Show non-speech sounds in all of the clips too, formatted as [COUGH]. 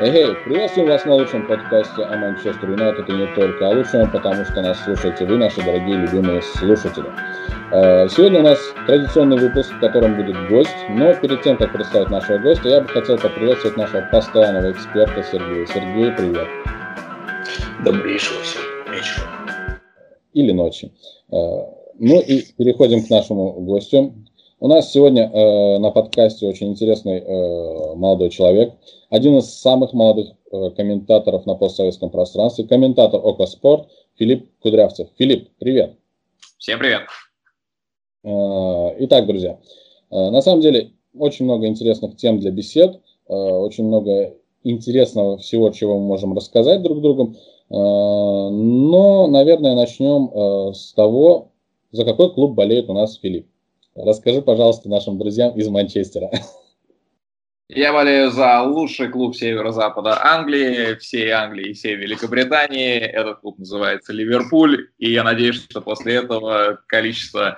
Эй, приветствую вас на лучшем подкасте о Манчестер Юнайтед и не только о лучшем, потому что нас слушаете вы, наши дорогие любимые слушатели. Э, сегодня у нас традиционный выпуск, в котором будет гость, но перед тем, как представить нашего гостя, я бы хотел поприветствовать нашего постоянного эксперта Сергея. Сергей, привет. Добрейшего всем вечера. Или ночи. Э, ну и переходим к нашему гостю. У нас сегодня э, на подкасте очень интересный э, молодой человек, один из самых молодых э, комментаторов на постсоветском пространстве, комментатор ОКО Спорт Филипп Кудрявцев. Филипп, привет. Всем привет. Э, итак, друзья, э, на самом деле очень много интересных тем для бесед, э, очень много интересного всего, чего мы можем рассказать друг другу. Э, но, наверное, начнем э, с того, за какой клуб болеет у нас Филипп. Расскажи, пожалуйста, нашим друзьям из Манчестера. Я болею за лучший клуб северо-запада Англии, всей Англии и всей Великобритании. Этот клуб называется Ливерпуль. И я надеюсь, что после этого количество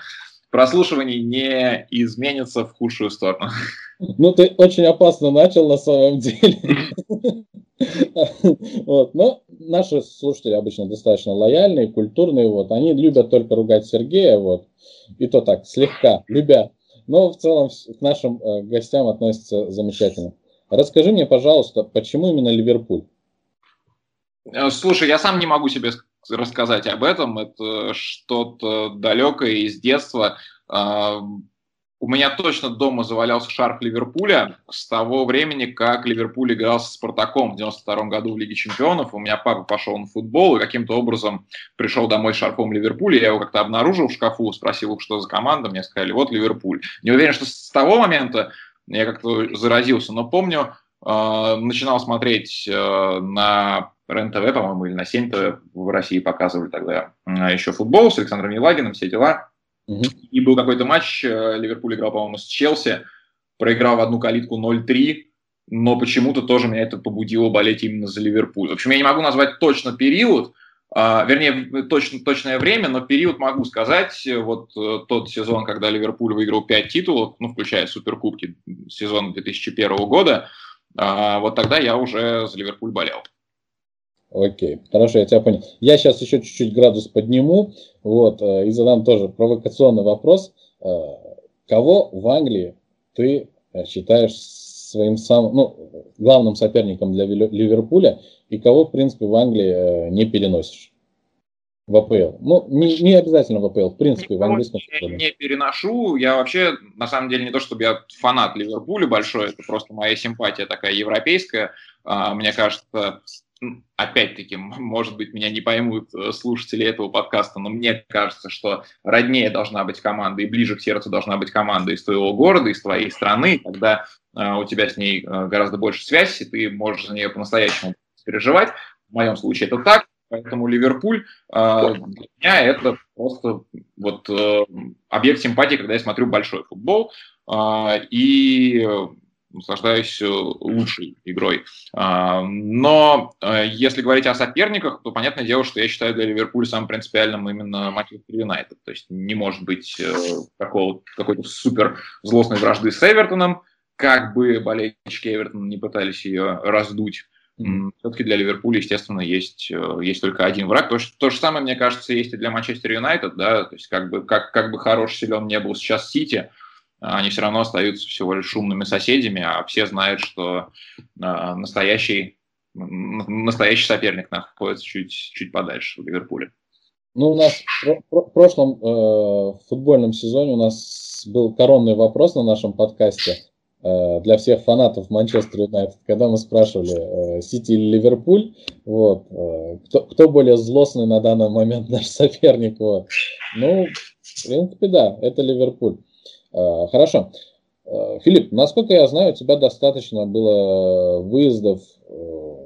прослушиваний не изменится в худшую сторону. Ну, ты очень опасно начал на самом деле. [LAUGHS] Вот. Но наши слушатели обычно достаточно лояльные, культурные. Вот. Они любят только ругать Сергея. Вот. И то так, слегка, любя. Но в целом к нашим э, гостям относятся замечательно. Расскажи мне, пожалуйста, почему именно Ливерпуль? Э, слушай, я сам не могу себе рассказать об этом. Это что-то далекое из детства. У меня точно дома завалялся шарф Ливерпуля с того времени, как Ливерпуль играл с Спартаком в 92 году в Лиге Чемпионов. У меня папа пошел на футбол и каким-то образом пришел домой с шарфом Ливерпуля. Я его как-то обнаружил в шкафу, спросил, что за команда. Мне сказали, вот Ливерпуль. Не уверен, что с того момента я как-то заразился, но помню, э, начинал смотреть э, на РЕН-ТВ, по-моему, или на 7 ТВ в России показывали тогда э, еще футбол с Александром Елагиным, все дела. Угу. И был какой-то матч, э, Ливерпуль играл, по-моему, с Челси, проиграл в одну калитку 0-3, но почему-то тоже меня это побудило болеть именно за Ливерпуль. В общем, я не могу назвать точно период, а, вернее, точно, точное время, но период могу сказать. Вот э, тот сезон, когда Ливерпуль выиграл 5 титулов, ну, включая Суперкубки сезона 2001 года, а, вот тогда я уже за Ливерпуль болел. Окей, хорошо, я тебя понял. Я сейчас еще чуть-чуть градус подниму, вот, э, и задам тоже провокационный вопрос. Э, кого в Англии ты э, считаешь своим самым, ну, главным соперником для Ливерпуля, и кого, в принципе, в Англии не переносишь? В АПЛ. Ну, не, не обязательно в АПЛ, в принципе, в английском футболе. Не переношу. Я вообще, на самом деле, не то, чтобы я фанат Ливерпуля большой, это просто моя симпатия такая европейская. А, мне кажется, опять-таки, может быть, меня не поймут э, слушатели этого подкаста, но мне кажется, что роднее должна быть команда и ближе к сердцу должна быть команда из твоего города, из твоей страны, когда э, у тебя с ней э, гораздо больше связь, ты можешь за нее по-настоящему переживать. В моем случае это так. Поэтому Ливерпуль э, для меня это просто вот э, объект симпатии, когда я смотрю большой футбол. И наслаждаюсь э, лучшей игрой. А, но э, если говорить о соперниках, то понятное дело, что я считаю для Ливерпуля самым принципиальным именно Манчестер Юнайтед. То есть не может быть э, такого, какой-то супер злостной вражды с Эвертоном, как бы болельщики Эвертона не пытались ее раздуть. Все-таки для Ливерпуля, естественно, есть, есть только один враг. То, то же самое, мне кажется, есть и для Манчестер Юнайтед. Да? То есть как бы, как, как бы хорош, силен не был сейчас Сити, они все равно остаются всего лишь шумными соседями, а все знают, что а, настоящий, настоящий соперник находится чуть, чуть подальше в Ливерпуле. Ну, у нас в прошлом э, футбольном сезоне у нас был коронный вопрос на нашем подкасте э, для всех фанатов Манчестер Юнайтед, когда мы спрашивали, э, Сити или Ливерпуль, вот, э, кто, кто более злостный на данный момент [LAUGHS] наш соперник. Вот. Ну, в принципе, да, это Ливерпуль. Э, хорошо. Э, Филипп, насколько я знаю, у тебя достаточно было выездов э,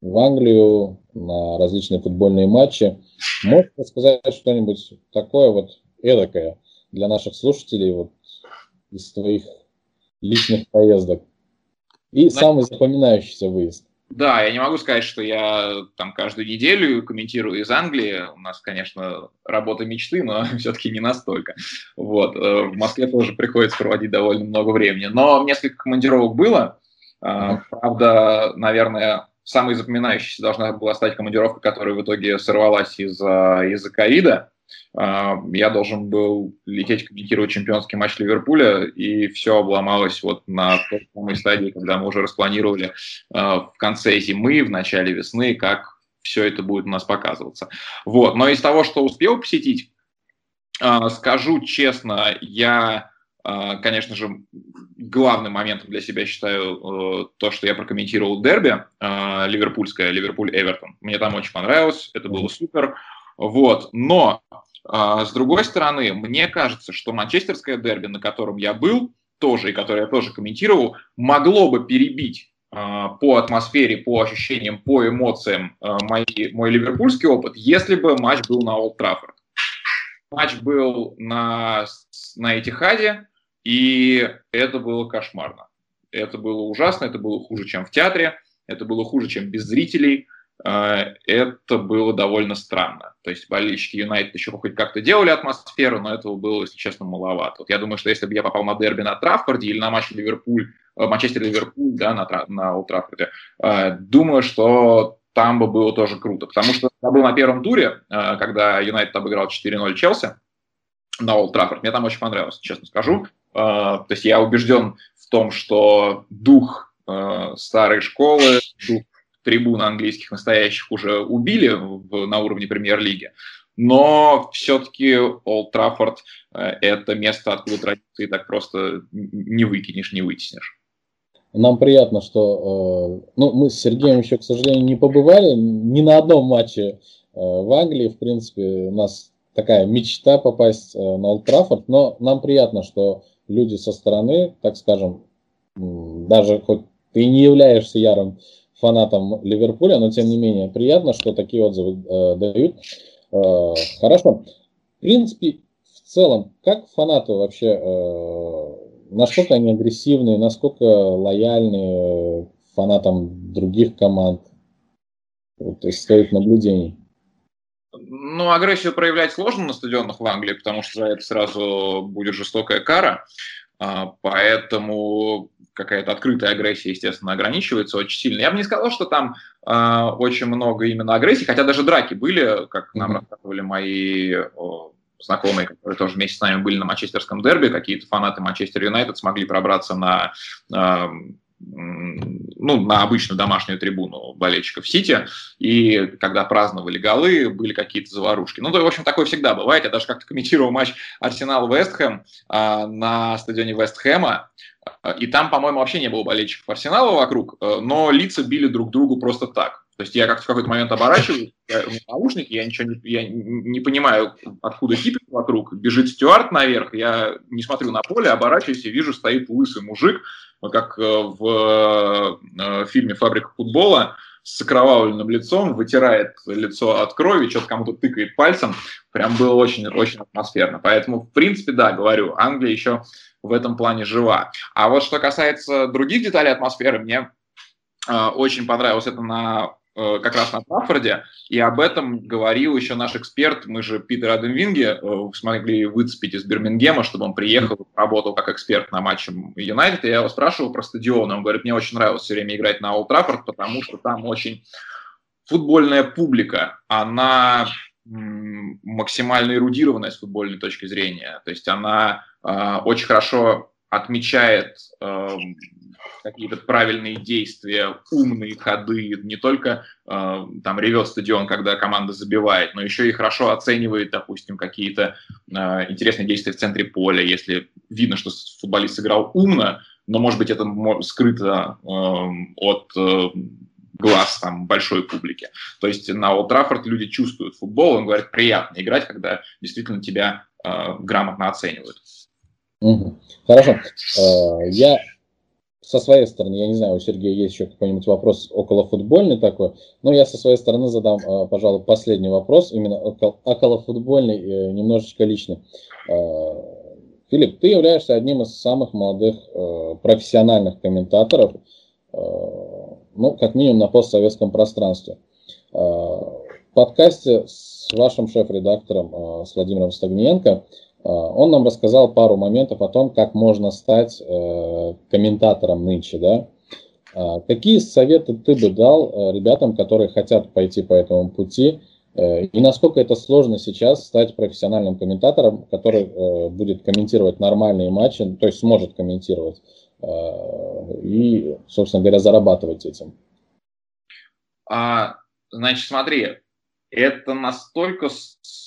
в Англию на различные футбольные матчи. Можешь сказать что-нибудь такое вот эдакое для наших слушателей вот из твоих личных поездок? И самый запоминающийся выезд. Да, я не могу сказать, что я там каждую неделю комментирую из Англии. У нас, конечно, работа мечты, но [LAUGHS] все-таки не настолько. Вот. Э, в Москве тоже приходится проводить довольно много времени. Но несколько командировок было. Правда, наверное, самой запоминающейся должна была стать командировка, которая в итоге сорвалась из-за из ковида. Я должен был лететь комментировать чемпионский матч Ливерпуля, и все обломалось вот на той самой стадии, когда мы уже распланировали в конце зимы, в начале весны, как все это будет у нас показываться. Вот. Но из того, что успел посетить, скажу честно, я а, конечно же, главным моментом для себя считаю э, то, что я прокомментировал дерби а, ливерпульское, Ливерпуль-Эвертон. Мне там очень понравилось, это было супер. Вот. Но, а, с другой стороны, мне кажется, что манчестерское дерби, на котором я был, тоже, и которое я тоже комментировал, могло бы перебить по атмосфере, по ощущениям, по эмоциям мой, мой ливерпульский опыт, если бы матч был на Олд Траффорд. Матч был на, на Этихаде, и это было кошмарно. Это было ужасно, это было хуже, чем в театре, это было хуже, чем без зрителей. А, это было довольно странно. То есть болельщики Юнайтед еще хоть как-то делали атмосферу, но этого было, если честно, маловато. Вот я думаю, что если бы я попал на дерби на Траффорде или на матч Ливерпуль, э, Манчестер-Ливерпуль, да, на, на Траффорде, э, думаю, что там бы было тоже круто. Потому что я был на первом туре, э, когда Юнайтед обыграл 4-0 Челси на Олд Траффорд. Мне там очень понравилось, честно скажу. А, то есть я убежден в том, что дух а, старой школы, дух трибун английских настоящих уже убили в, на уровне премьер-лиги, но все-таки Олд Траффорд а, это место, откуда традиции так просто не выкинешь, не вытеснишь. Нам приятно, что ну, мы с Сергеем еще, к сожалению, не побывали ни на одном матче в Англии. В принципе, у нас такая мечта попасть на Олд Траффорд, но нам приятно, что люди со стороны, так скажем, даже хоть ты не являешься ярым фанатом Ливерпуля, но тем не менее приятно, что такие отзывы э, дают. Э, хорошо. В принципе, в целом, как фанаты вообще, э, насколько они агрессивные, насколько лояльны фанатам других команд? Вот из своих наблюдений. Ну, агрессию проявлять сложно на стадионах в Англии, потому что за это сразу будет жестокая кара. А, поэтому какая-то открытая агрессия, естественно, ограничивается очень сильно. Я бы не сказал, что там э, очень много именно агрессии, хотя даже драки были, как нам mm-hmm. рассказывали мои о, знакомые, которые тоже вместе с нами были на манчестерском дерби, какие-то фанаты Манчестер Юнайтед смогли пробраться на э, ну, на обычную домашнюю трибуну болельщиков Сити, и когда праздновали голы, были какие-то заварушки. Ну, то, в общем, такое всегда бывает. Я даже как-то комментировал матч Арсенал-Вестхэм а, на стадионе Вестхэма, и там, по-моему, вообще не было болельщиков Арсенала вокруг, э, но лица били друг другу просто так. То есть я как-то в какой-то момент оборачиваюсь, у меня наушники, я ничего не, я не понимаю, откуда кипит вокруг, бежит стюард наверх, я не смотрю на поле, оборачиваюсь и вижу, стоит лысый мужик, как э, в э, фильме «Фабрика футбола», с окровавленным лицом, вытирает лицо от крови, что-то кому-то тыкает пальцем. Прям было очень-очень атмосферно. Поэтому, в принципе, да, говорю, Англия еще в этом плане жива. А вот что касается других деталей атмосферы, мне э, очень понравилось это на как раз на Траффорде, и об этом говорил еще наш эксперт, мы же Питер Аденвинге э, смогли выцепить из Бирмингема, чтобы он приехал, работал как эксперт на матче Юнайтед, и я его спрашивал про стадион, он говорит, мне очень нравилось все время играть на Олд Траффорд, потому что там очень футбольная публика, она максимально эрудированная с футбольной точки зрения, то есть она э, очень хорошо отмечает э, какие-то правильные действия, умные ходы, не только э, там ревет стадион, когда команда забивает, но еще и хорошо оценивает, допустим, какие-то э, интересные действия в центре поля, если видно, что футболист сыграл умно, но, может быть, это скрыто э, от э, глаз там большой публики. То есть на Олд Траффорд люди чувствуют футбол, он говорит, приятно играть, когда действительно тебя э, грамотно оценивают. Хорошо. Э, я со своей стороны, я не знаю, у Сергея есть еще какой-нибудь вопрос около футбольный такой, но я со своей стороны задам, а, пожалуй, последний вопрос, именно около футбольный, э, немножечко личный. А, Филипп, ты являешься одним из самых молодых э, профессиональных комментаторов, э, ну, как минимум на постсоветском пространстве. В подкасте с вашим шеф-редактором, с Владимиром Стагниенко, а, он нам рассказал пару моментов о том, как можно стать э, комментатором нынче, да. А, какие советы ты бы дал ребятам, которые хотят пойти по этому пути? И насколько это сложно сейчас стать профессиональным комментатором, который будет комментировать нормальные матчи, то есть сможет комментировать и, собственно говоря, зарабатывать этим? А, значит, смотри, это настолько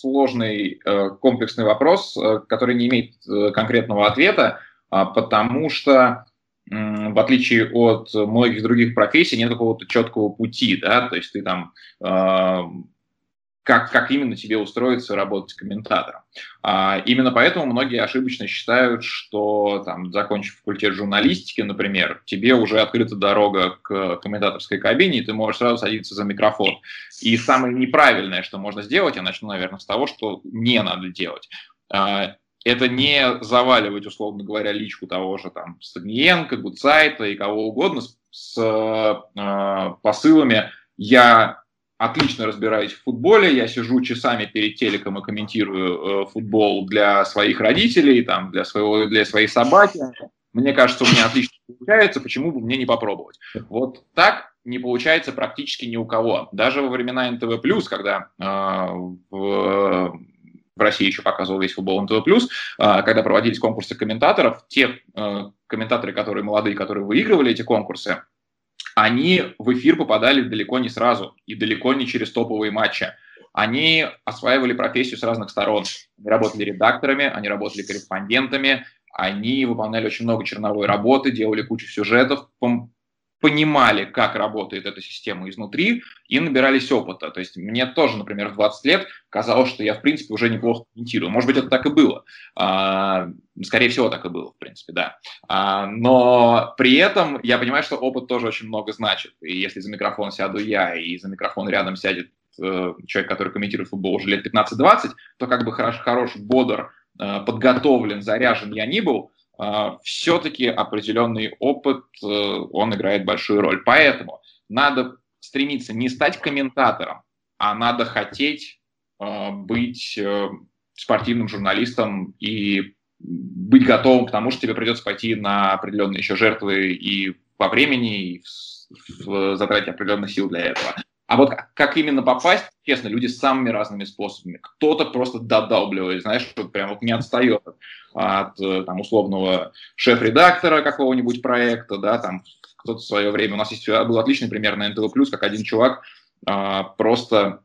сложный э, комплексный вопрос, э, который не имеет э, конкретного ответа, э, потому что в отличие от многих других профессий нет какого-то четкого пути, да, то есть ты там как, как именно тебе устроиться работать комментатором. А, именно поэтому многие ошибочно считают, что, там, закончив факультет журналистики, например, тебе уже открыта дорога к комментаторской кабине, и ты можешь сразу садиться за микрофон. И самое неправильное, что можно сделать, я начну, наверное, с того, что не надо делать. А, это не заваливать, условно говоря, личку того же там Стагниенко, Гудсайта и кого угодно с, с э, посылами «я отлично разбираюсь в футболе, я сижу часами перед телеком и комментирую э, футбол для своих родителей, там, для, своего, для своей собаки. Мне кажется, у меня отлично получается, почему бы мне не попробовать? Вот так не получается практически ни у кого. Даже во времена НТВ+, когда э, в, в России еще показывал весь футбол НТВ+, э, когда проводились конкурсы комментаторов, те э, комментаторы, которые молодые, которые выигрывали эти конкурсы, они в эфир попадали далеко не сразу и далеко не через топовые матчи. Они осваивали профессию с разных сторон. Они работали редакторами, они работали корреспондентами, они выполняли очень много черновой работы, делали кучу сюжетов, понимали, как работает эта система изнутри и набирались опыта. То есть мне тоже, например, в 20 лет казалось, что я, в принципе, уже неплохо комментирую. Может быть, это так и было. А, скорее всего, так и было, в принципе, да. А, но при этом я понимаю, что опыт тоже очень много значит. И если за микрофон сяду я, и за микрофон рядом сядет э, человек, который комментирует футбол уже лет 15-20, то как бы хорош, хорош бодр, э, подготовлен, заряжен я не был, все-таки определенный опыт, э, он играет большую роль. Поэтому надо стремиться не стать комментатором, а надо хотеть э, быть э, спортивным журналистом и быть готовым к тому, что тебе придется пойти на определенные еще жертвы и по времени, и в, в затрате для этого. А вот как именно попасть, честно, люди самыми разными способами. Кто-то просто додалбливает, знаешь, вот прям вот не отстает от, э, там, условного шеф-редактора какого-нибудь проекта, да, там кто-то в свое время, у нас есть, был отличный пример на НТВ+, как один чувак а, просто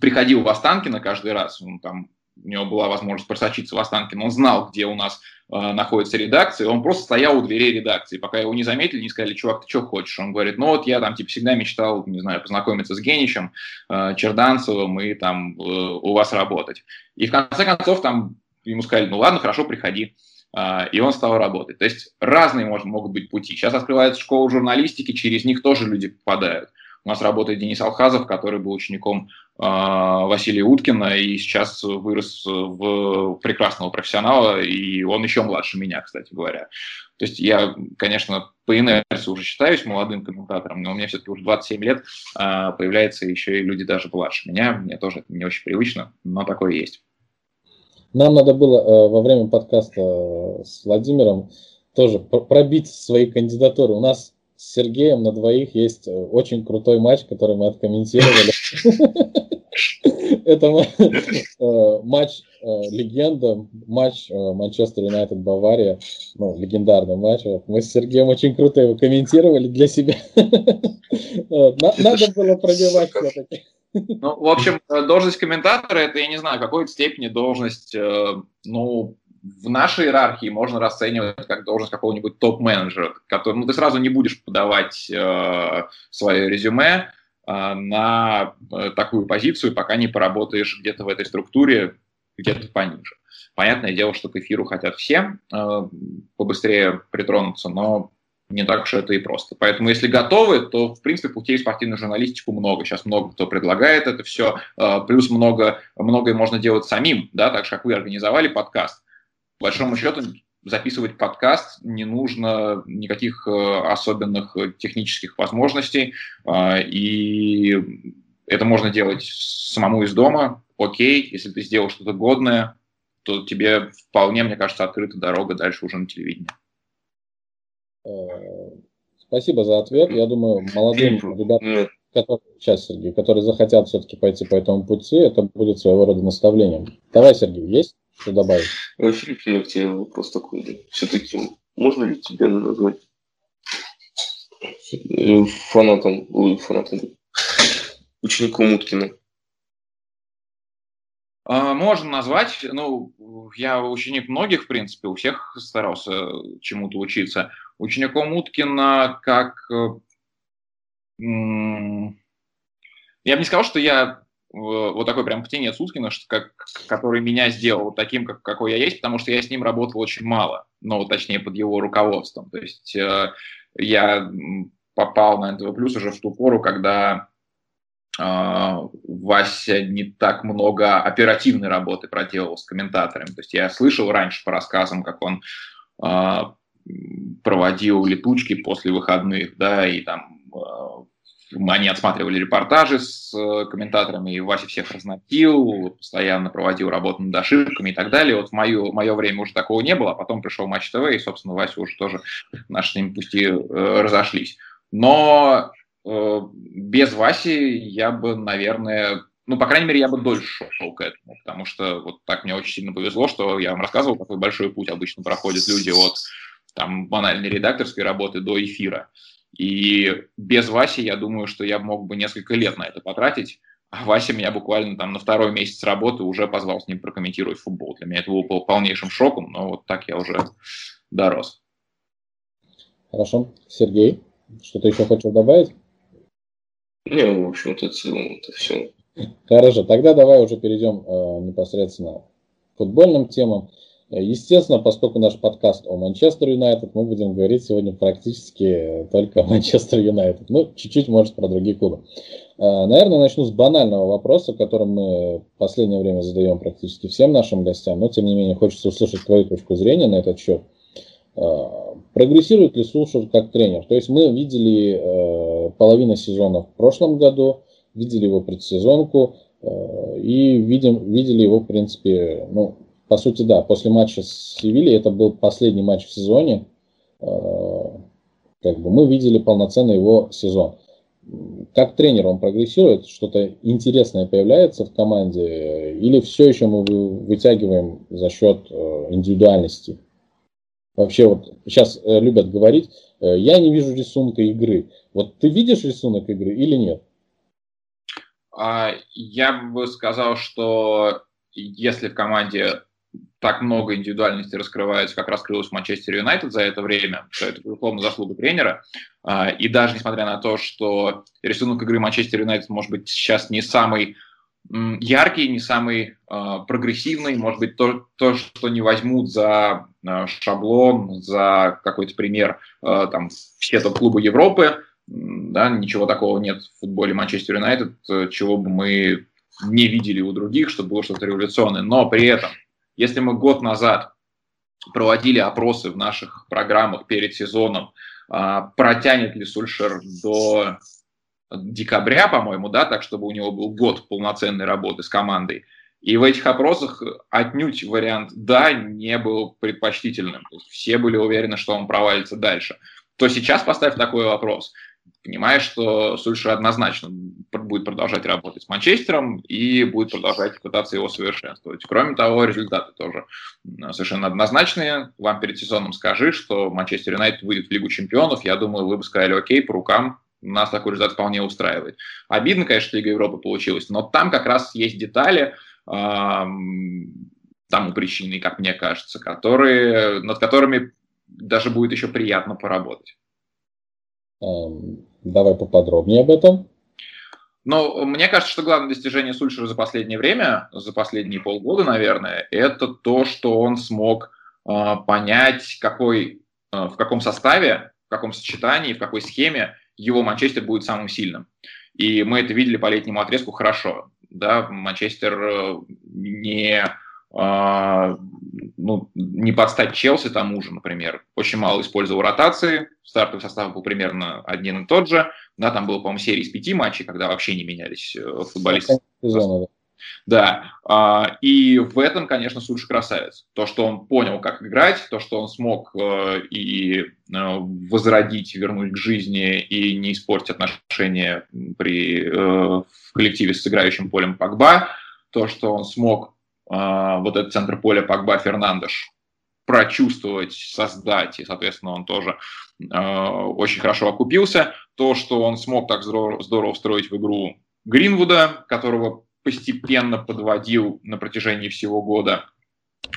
приходил в Останкино каждый раз, он там у него была возможность просочиться в Останкино, он знал, где у нас э, находится редакция, он просто стоял у дверей редакции, пока его не заметили, не сказали, чувак, ты что хочешь? Он говорит, ну вот я там типа всегда мечтал, не знаю, познакомиться с Геничем, э, Черданцевым и там э, у вас работать. И в конце концов там ему сказали, ну ладно, хорошо, приходи. Uh, и он стал работать. То есть разные может, могут быть пути. Сейчас открывается школа журналистики, через них тоже люди попадают. У нас работает Денис Алхазов, который был учеником Василия Уткина и сейчас вырос в прекрасного профессионала, и он еще младше меня, кстати говоря. То есть я, конечно, по инерции уже считаюсь молодым комментатором, но у меня все-таки уже 27 лет, э, появляются еще и люди даже младше меня. Мне тоже это не очень привычно, но такое есть. Нам надо было э, во время подкаста с Владимиром тоже пробить свои кандидатуры. У нас с Сергеем на двоих есть э, очень крутой матч, который мы откомментировали. Это э, матч э, легенда, матч Манчестер Юнайтед Бавария, ну, легендарный матч. Мы с Сергеем очень круто его комментировали для себя. Надо было пробивать все-таки. Ну, в общем, должность комментатора это, я не знаю, в какой степени должность, ну, в нашей иерархии можно расценивать как должность какого-нибудь топ-менеджера, который, ну, ты сразу не будешь подавать э, свое резюме э, на э, такую позицию, пока не поработаешь где-то в этой структуре, где-то пониже. Понятное дело, что к эфиру хотят все э, побыстрее притронуться, но не так уж это и просто. Поэтому, если готовы, то, в принципе, путей в спортивную журналистику много. Сейчас много кто предлагает это все. Э, плюс много, многое можно делать самим, да, так же, как вы организовали подкаст по большому счету записывать подкаст не нужно никаких э, особенных технических возможностей, а, и это можно делать самому из дома. Окей, если ты сделал что-то годное, то тебе вполне, мне кажется, открыта дорога дальше уже на телевидении. Э, спасибо за ответ. Я думаю, молодым ребятам, которые, сейчас, Сергей, которые захотят все-таки пойти по этому пути, это будет своего рода наставлением. Давай, Сергей, есть что добавить? Филипп, меня к тебе вопрос такой. Да. Все-таки можно ли тебя назвать фанатом, ой, фанатом, учеником Уткина? А, можно назвать, ну, я ученик многих, в принципе, у всех старался чему-то учиться. Учеником Уткина как... Э, я бы не сказал, что я вот такой прям птенец Уткина, как, который меня сделал таким, как, какой я есть, потому что я с ним работал очень мало, ну, точнее, под его руководством. То есть э, я попал на НТВ Плюс уже в ту пору, когда а, Вася не так много оперативной работы проделал с комментаторами. То есть я слышал раньше по рассказам, как он а, проводил летучки после выходных, да, и там а, они отсматривали репортажи с комментаторами, и Вася всех разносил, постоянно проводил работу над ошибками и так далее. Вот в мое, мое время уже такого не было, а потом пришел Матч ТВ, и, собственно, Вася уже тоже наши с ним пусти э, разошлись. Но Э, без Васи я бы, наверное, ну, по крайней мере, я бы дольше шел к этому, потому что вот так мне очень сильно повезло, что я вам рассказывал, какой большой путь обычно проходят люди от там банальной редакторской работы до эфира. И без Васи, я думаю, что я мог бы несколько лет на это потратить, а Вася меня буквально там на второй месяц работы уже позвал с ним прокомментировать футбол. Для меня это было полнейшим шоком, но вот так я уже дорос. Хорошо. Сергей, что-то еще хочешь добавить? Не, в общем-то, целом это все. Хорошо, тогда давай уже перейдем э, непосредственно к футбольным темам. Естественно, поскольку наш подкаст о Манчестер Юнайтед, мы будем говорить сегодня практически только о Манчестер Юнайтед. Ну, чуть-чуть, может, про другие клубы. Э, наверное, начну с банального вопроса, который мы в последнее время задаем практически всем нашим гостям, но, тем не менее, хочется услышать твою точку зрения на этот счет. Э, прогрессирует ли Сулшер как тренер? То есть мы видели э, половину сезона в прошлом году, видели его предсезонку э, и видим, видели его, в принципе, ну, по сути, да, после матча с Севильей, это был последний матч в сезоне, э, как бы мы видели полноценный его сезон. Как тренер он прогрессирует, что-то интересное появляется в команде, или все еще мы вытягиваем за счет э, индивидуальности? Вообще вот сейчас э, любят говорить, я не вижу рисунка игры. Вот ты видишь рисунок игры или нет? А, я бы сказал, что если в команде так много индивидуальности раскрывается, как раскрылось в Манчестер Юнайтед за это время, то это, безусловно, заслуга тренера. А, и даже несмотря на то, что рисунок игры Манчестер Юнайтед может быть сейчас не самый яркий, не самый э, прогрессивный, может быть, то, то, что не возьмут за э, шаблон, за какой-то пример э, там, все топ-клубы Европы, да, ничего такого нет в футболе Манчестер Юнайтед, чего бы мы не видели у других, чтобы было что-то революционное. Но при этом, если мы год назад проводили опросы в наших программах перед сезоном, протянет ли Сульшер до декабря, по-моему, да, так, чтобы у него был год полноценной работы с командой. И в этих опросах отнюдь вариант «да» не был предпочтительным. Все были уверены, что он провалится дальше. То сейчас поставь такой вопрос. Понимаешь, что Сульшер однозначно будет продолжать работать с Манчестером и будет продолжать пытаться его совершенствовать. Кроме того, результаты тоже совершенно однозначные. Вам перед сезоном скажи, что Манчестер Юнайтед выйдет в Лигу чемпионов. Я думаю, вы бы сказали, окей, по рукам, нас такой результат вполне устраивает. Обидно, конечно, Лига Европы получилась, но там как раз есть детали, тому причины, как мне кажется, которые, над которыми даже будет еще приятно поработать. Давай поподробнее об этом. Но мне кажется, что главное достижение Сульшера за последнее время, за последние полгода, наверное, это то, что он смог э, понять, какой, э, в каком составе, в каком сочетании, в какой схеме его Манчестер будет самым сильным. И мы это видели по летнему отрезку хорошо. Да, Манчестер э, не, ну, не подстать Челси тому же, например. Очень мало использовал ротации. Стартовый состав был примерно один и тот же. Да, там было, по-моему, серия из пяти матчей, когда вообще не менялись э, футболисты. Сезона, да. Да, а, и в этом, конечно, Сульш красавец. То, что он понял, как играть, то, что он смог э, и э, возродить, вернуть к жизни и не испортить отношения при, в коллективе с играющим полем Погба, то, что он смог вот этот центр поля Погба Фернандеш прочувствовать, создать, и, соответственно, он тоже очень хорошо окупился. То, что он смог так здорово, встроить в игру Гринвуда, которого постепенно подводил на протяжении всего года.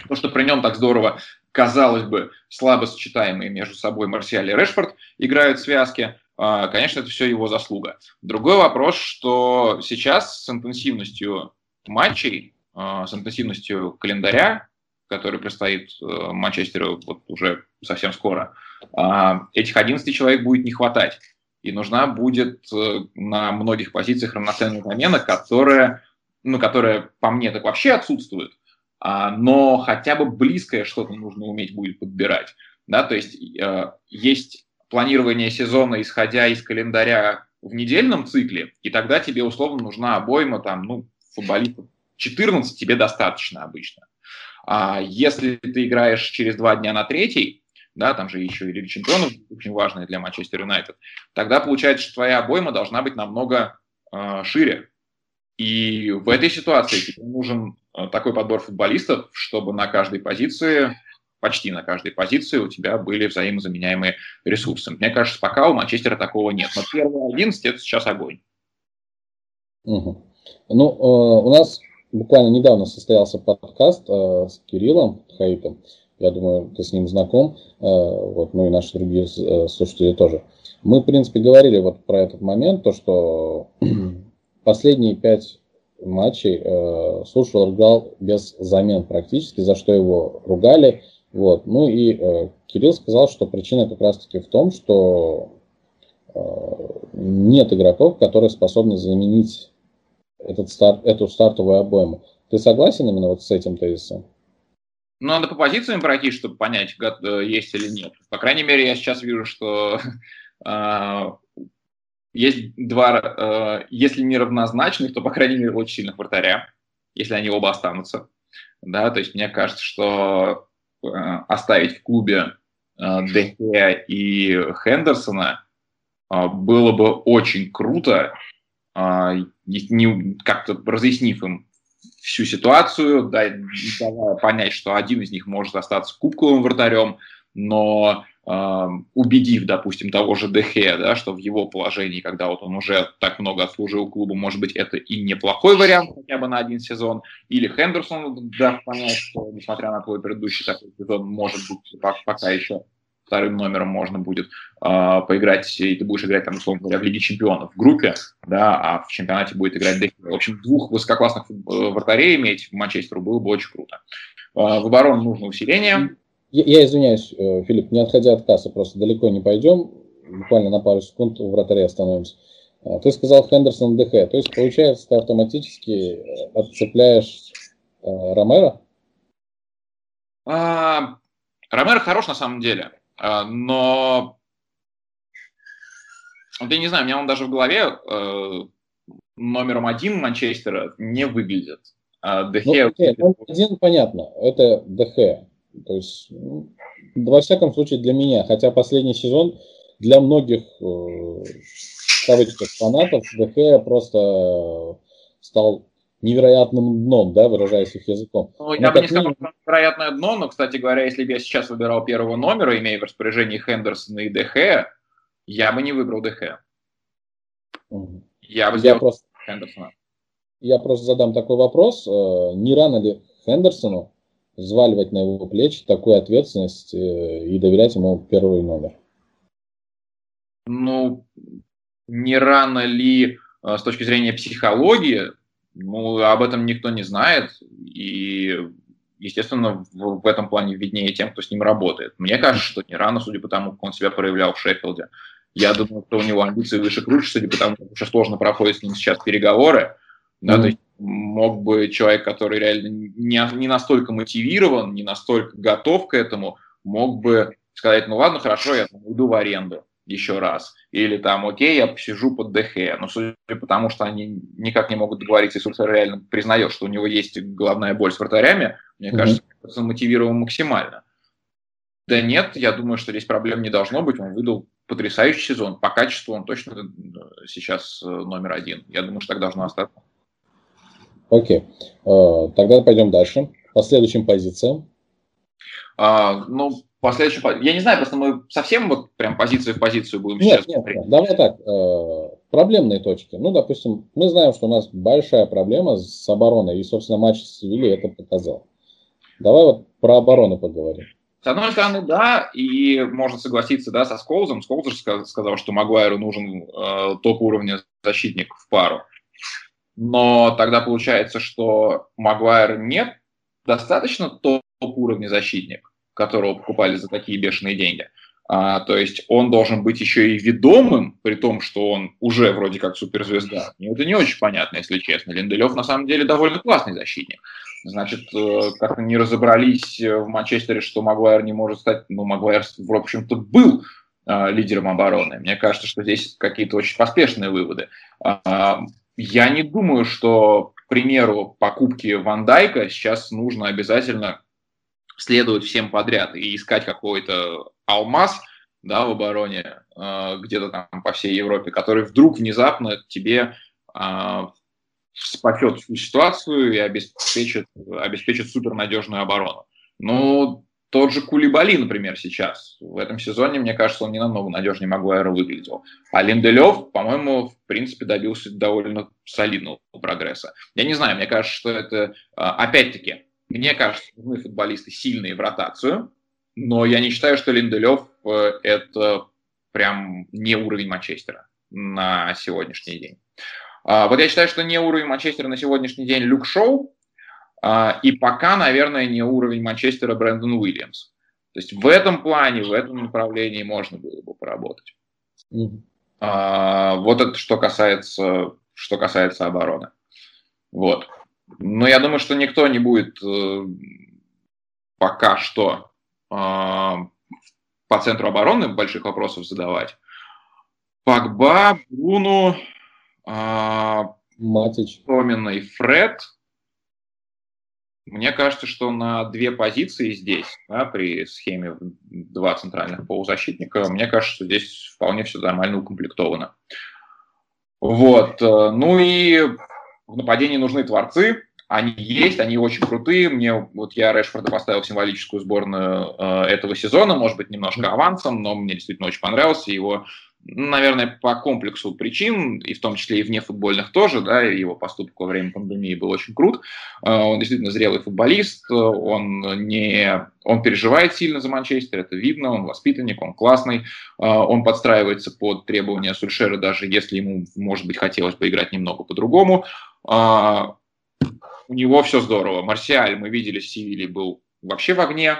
То, что при нем так здорово, казалось бы, слабо сочетаемые между собой Марсиаль и Решфорд играют связки, а, конечно, это все его заслуга. Другой вопрос, что сейчас с интенсивностью матчей, а, с интенсивностью календаря, который предстоит э, Манчестеру вот уже совсем скоро, а, этих 11 человек будет не хватать. И нужна будет э, на многих позициях равноценная замена, которая ну, которая по мне так вообще отсутствует, а, но хотя бы близкое что-то нужно уметь будет подбирать. Да, то есть э, есть планирование сезона, исходя из календаря в недельном цикле, и тогда тебе условно нужна обойма, там, ну, футболистов 14 тебе достаточно обычно. А если ты играешь через два дня на третий, да, там же еще и Лига Чемпионов очень важная для Манчестер Юнайтед, тогда получается, что твоя обойма должна быть намного э, шире. И в этой ситуации тебе нужен э, такой подбор футболистов, чтобы на каждой позиции, почти на каждой позиции у тебя были взаимозаменяемые ресурсы. Мне кажется, пока у Манчестера такого нет. Но первый 11 это сейчас огонь. Угу. Ну, э, у нас буквально недавно состоялся подкаст э, с Кириллом Хаитом. Я думаю, ты с ним знаком. Э, вот, ну и наши другие э, слушатели тоже. Мы, в принципе, говорили вот про этот момент, то, что [CLEARS THROAT] последние пять матчей э, Сушер играл без замен практически, за что его ругали. Вот. Ну и э, Кирилл сказал, что причина как раз-таки в том, что э, нет игроков, которые способны заменить этот старт, эту стартовую обойму. Ты согласен именно вот с этим тезисом? Ну, надо по позициям пройти, чтобы понять, э, есть или нет. По крайней мере, я сейчас вижу, что э, [LAUGHS] есть два, э, если не равнозначных, то, по крайней мере, очень сильных вратаря, если они оба останутся. Да, то есть мне кажется, что э, оставить в клубе э, Дехе и Хендерсона э, было бы очень круто, как-то разъяснив им всю ситуацию, да, давая понять, что один из них может остаться кубковым вратарем, но убедив, допустим, того же Дехе, да, что в его положении, когда вот он уже так много отслужил клубу, может быть, это и неплохой вариант хотя бы на один сезон, или Хендерсон дав понять, что, несмотря на твой предыдущий такой сезон, может быть, пока еще вторым номером можно будет э, поиграть, и ты будешь играть, там, условно говоря, в Лиге Чемпионов в группе, да, а в чемпионате будет играть Дехе. В общем, двух высококлассных э, вратарей иметь в Манчестеру было бы очень круто. Э, в оборону нужно усиление, я, я извиняюсь, э, Филипп, не отходя от кассы, просто далеко не пойдем. Буквально на пару секунд в вратаре остановимся. А, ты сказал Хендерсон ДХ. То есть, получается, ты автоматически э, отцепляешь э, Ромеро? А, Ромеро хорош на самом деле, но вот я не знаю, у меня он даже в голове э, номером один Манчестера не выглядит. А Дехе... Ну, один понятно, это ДХ. То есть, ну, во всяком случае, для меня, хотя последний сезон для многих э, фанатов ДХ просто стал невероятным дном, да, выражаясь их языком. Ну, я бы не сказал, что невероятное дно, но, кстати говоря, если бы я сейчас выбирал первого номера, имея в распоряжении Хендерсона и ДХ, я бы не выбрал ДХ. Угу. Я бы сделал я просто, Хендерсона. Я просто задам такой вопрос. Э, не рано ли Хендерсону взваливать на его плечи такую ответственность э, и доверять ему первый номер? Ну, не рано ли э, с точки зрения психологии, ну, об этом никто не знает, и, естественно, в, в этом плане виднее тем, кто с ним работает. Мне кажется, что не рано, судя по тому, как он себя проявлял в Шеффилде. Я думаю, что у него амбиции выше круче, судя по тому, как уже сложно проходят с ним сейчас переговоры. Да, mm-hmm. то есть мог бы человек, который реально не, не настолько мотивирован, не настолько готов к этому, мог бы сказать, ну ладно, хорошо, я там, уйду в аренду. Еще раз. Или там, окей, я посижу под ДХ. Но судя по тому, что они никак не могут договориться, и Сульцер реально признает, что у него есть головная боль с вратарями, мне mm-hmm. кажется, он мотивирован максимально. Да нет, я думаю, что здесь проблем не должно быть. Он выдал потрясающий сезон. По качеству он точно э, сейчас э, номер один. Я думаю, что так должно остаться. Окей. Okay. Э, тогда пойдем дальше. По следующим позициям. А, ну, по следующим... Я не знаю, просто мы совсем вот прям позицию в позицию будем нет, сейчас нет, смотреть. Давай так. Проблемные точки. Ну, допустим, мы знаем, что у нас большая проблема с обороной, и, собственно, матч с Севильей это показал. Давай вот про оборону поговорим. С одной стороны, да, и можно согласиться да, со Сколзом. Сколзер сказал, что Магуайру нужен э, топ-уровня защитник в пару. Но тогда получается, что Магуайр нет достаточно топ-уровня защитник, которого покупали за такие бешеные деньги. А, то есть он должен быть еще и ведомым, при том, что он уже вроде как суперзвезда. Мне это не очень понятно, если честно. Линделев на самом деле довольно классный защитник. Значит, э, как-то не разобрались в Манчестере, что Магуайр не может стать, ну, Магуайр, в общем-то, был э, лидером обороны. Мне кажется, что здесь какие-то очень поспешные выводы. Э, я не думаю, что, к примеру, покупки Ван Дайка сейчас нужно обязательно следовать всем подряд и искать какой-то алмаз да, в обороне э, где-то там по всей Европе, который вдруг внезапно тебе э, спасет всю ситуацию и обеспечит, обеспечит супернадежную оборону. Но тот же Кулибали, например, сейчас. В этом сезоне, мне кажется, он не намного надежнее Магуайра выглядел. А Линделев, по-моему, в принципе, добился довольно солидного прогресса. Я не знаю, мне кажется, что это, а, опять-таки, мне кажется, нужны футболисты сильные в ротацию, но я не считаю, что Линделев э, – это прям не уровень Манчестера на сегодняшний день. А, вот я считаю, что не уровень Манчестера на сегодняшний день Люк Шоу, а, и пока, наверное, не уровень Манчестера Брэндон Уильямс. То есть в этом плане, в этом направлении можно было бы поработать. Mm-hmm. Вот это что касается, что касается обороны. Вот. Но я думаю, что никто не будет э, пока что по центру обороны больших вопросов задавать. Пакба, Бруну, а, Матич. Томин и Фред. Мне кажется, что на две позиции здесь, да, при схеме два центральных полузащитника, мне кажется, что здесь вполне все нормально укомплектовано. Вот. Э, ну и в нападении нужны творцы. Они есть, они очень крутые. Мне вот я Решфорда поставил в символическую сборную э, этого сезона, может быть, немножко авансом, но мне действительно очень понравился его наверное, по комплексу причин, и в том числе и вне футбольных тоже, да, его поступок во время пандемии был очень крут. Э, он действительно зрелый футболист, он не, он переживает сильно за Манчестер, это видно, он воспитанник, он классный, э, он подстраивается под требования Сульшера, даже если ему, может быть, хотелось бы играть немного по-другому. Э, у него все здорово. Марсиаль, мы видели, в Севиле был вообще в огне,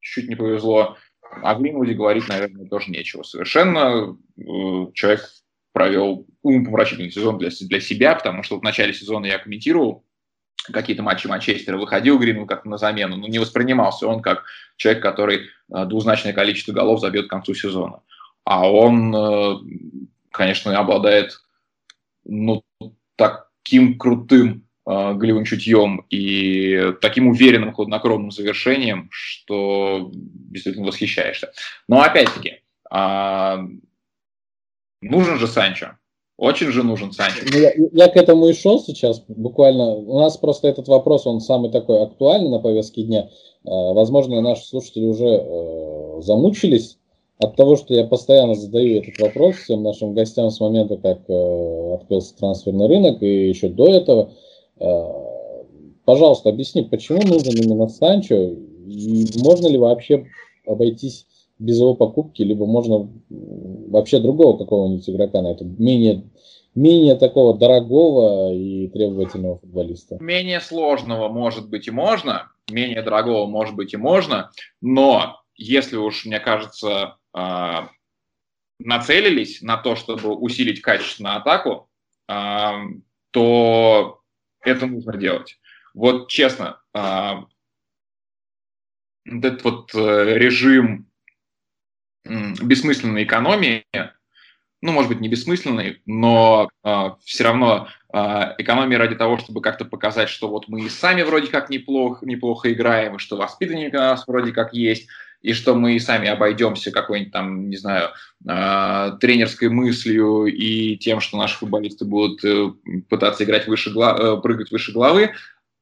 чуть не повезло. О Гринвуде говорить, наверное, тоже нечего. Совершенно э, человек провел умопомрачительный сезон для, для себя, потому что в начале сезона я комментировал какие-то матчи Манчестера, выходил Гринвуд как на замену, но не воспринимался он как человек, который э, двузначное количество голов забьет к концу сезона. А он, э, конечно, обладает ну, таким крутым э, голевым чутьем и таким уверенным, хладнокровным завершением, что действительно восхищаешься. Но опять-таки, э, нужен же Санчо. Очень же нужен Санчо. Ну, я, я к этому и шел сейчас. Буквально у нас просто этот вопрос, он самый такой актуальный на повестке дня. Э, возможно, наши слушатели уже э, замучились от того, что я постоянно задаю этот вопрос всем нашим гостям с момента, как э, открылся трансферный рынок и еще до этого. Э, пожалуйста, объясни, почему нужен именно Санчо и можно ли вообще обойтись без его покупки, либо можно вообще другого какого-нибудь игрока на это, менее, менее такого дорогого и требовательного футболиста. Менее сложного может быть и можно, менее дорогого может быть и можно, но если уж, мне кажется, а, нацелились на то, чтобы усилить качественную атаку, а, то это нужно делать. Вот честно, э, этот вот э, режим бессмысленной экономии, ну, может быть, не бессмысленной, но э, все равно э, экономии ради того, чтобы как-то показать, что вот мы и сами вроде как неплохо, неплохо играем, и что воспитанники у нас вроде как есть, и что мы сами обойдемся какой-нибудь там, не знаю, э, тренерской мыслью и тем, что наши футболисты будут э, пытаться играть выше, э, прыгать выше головы,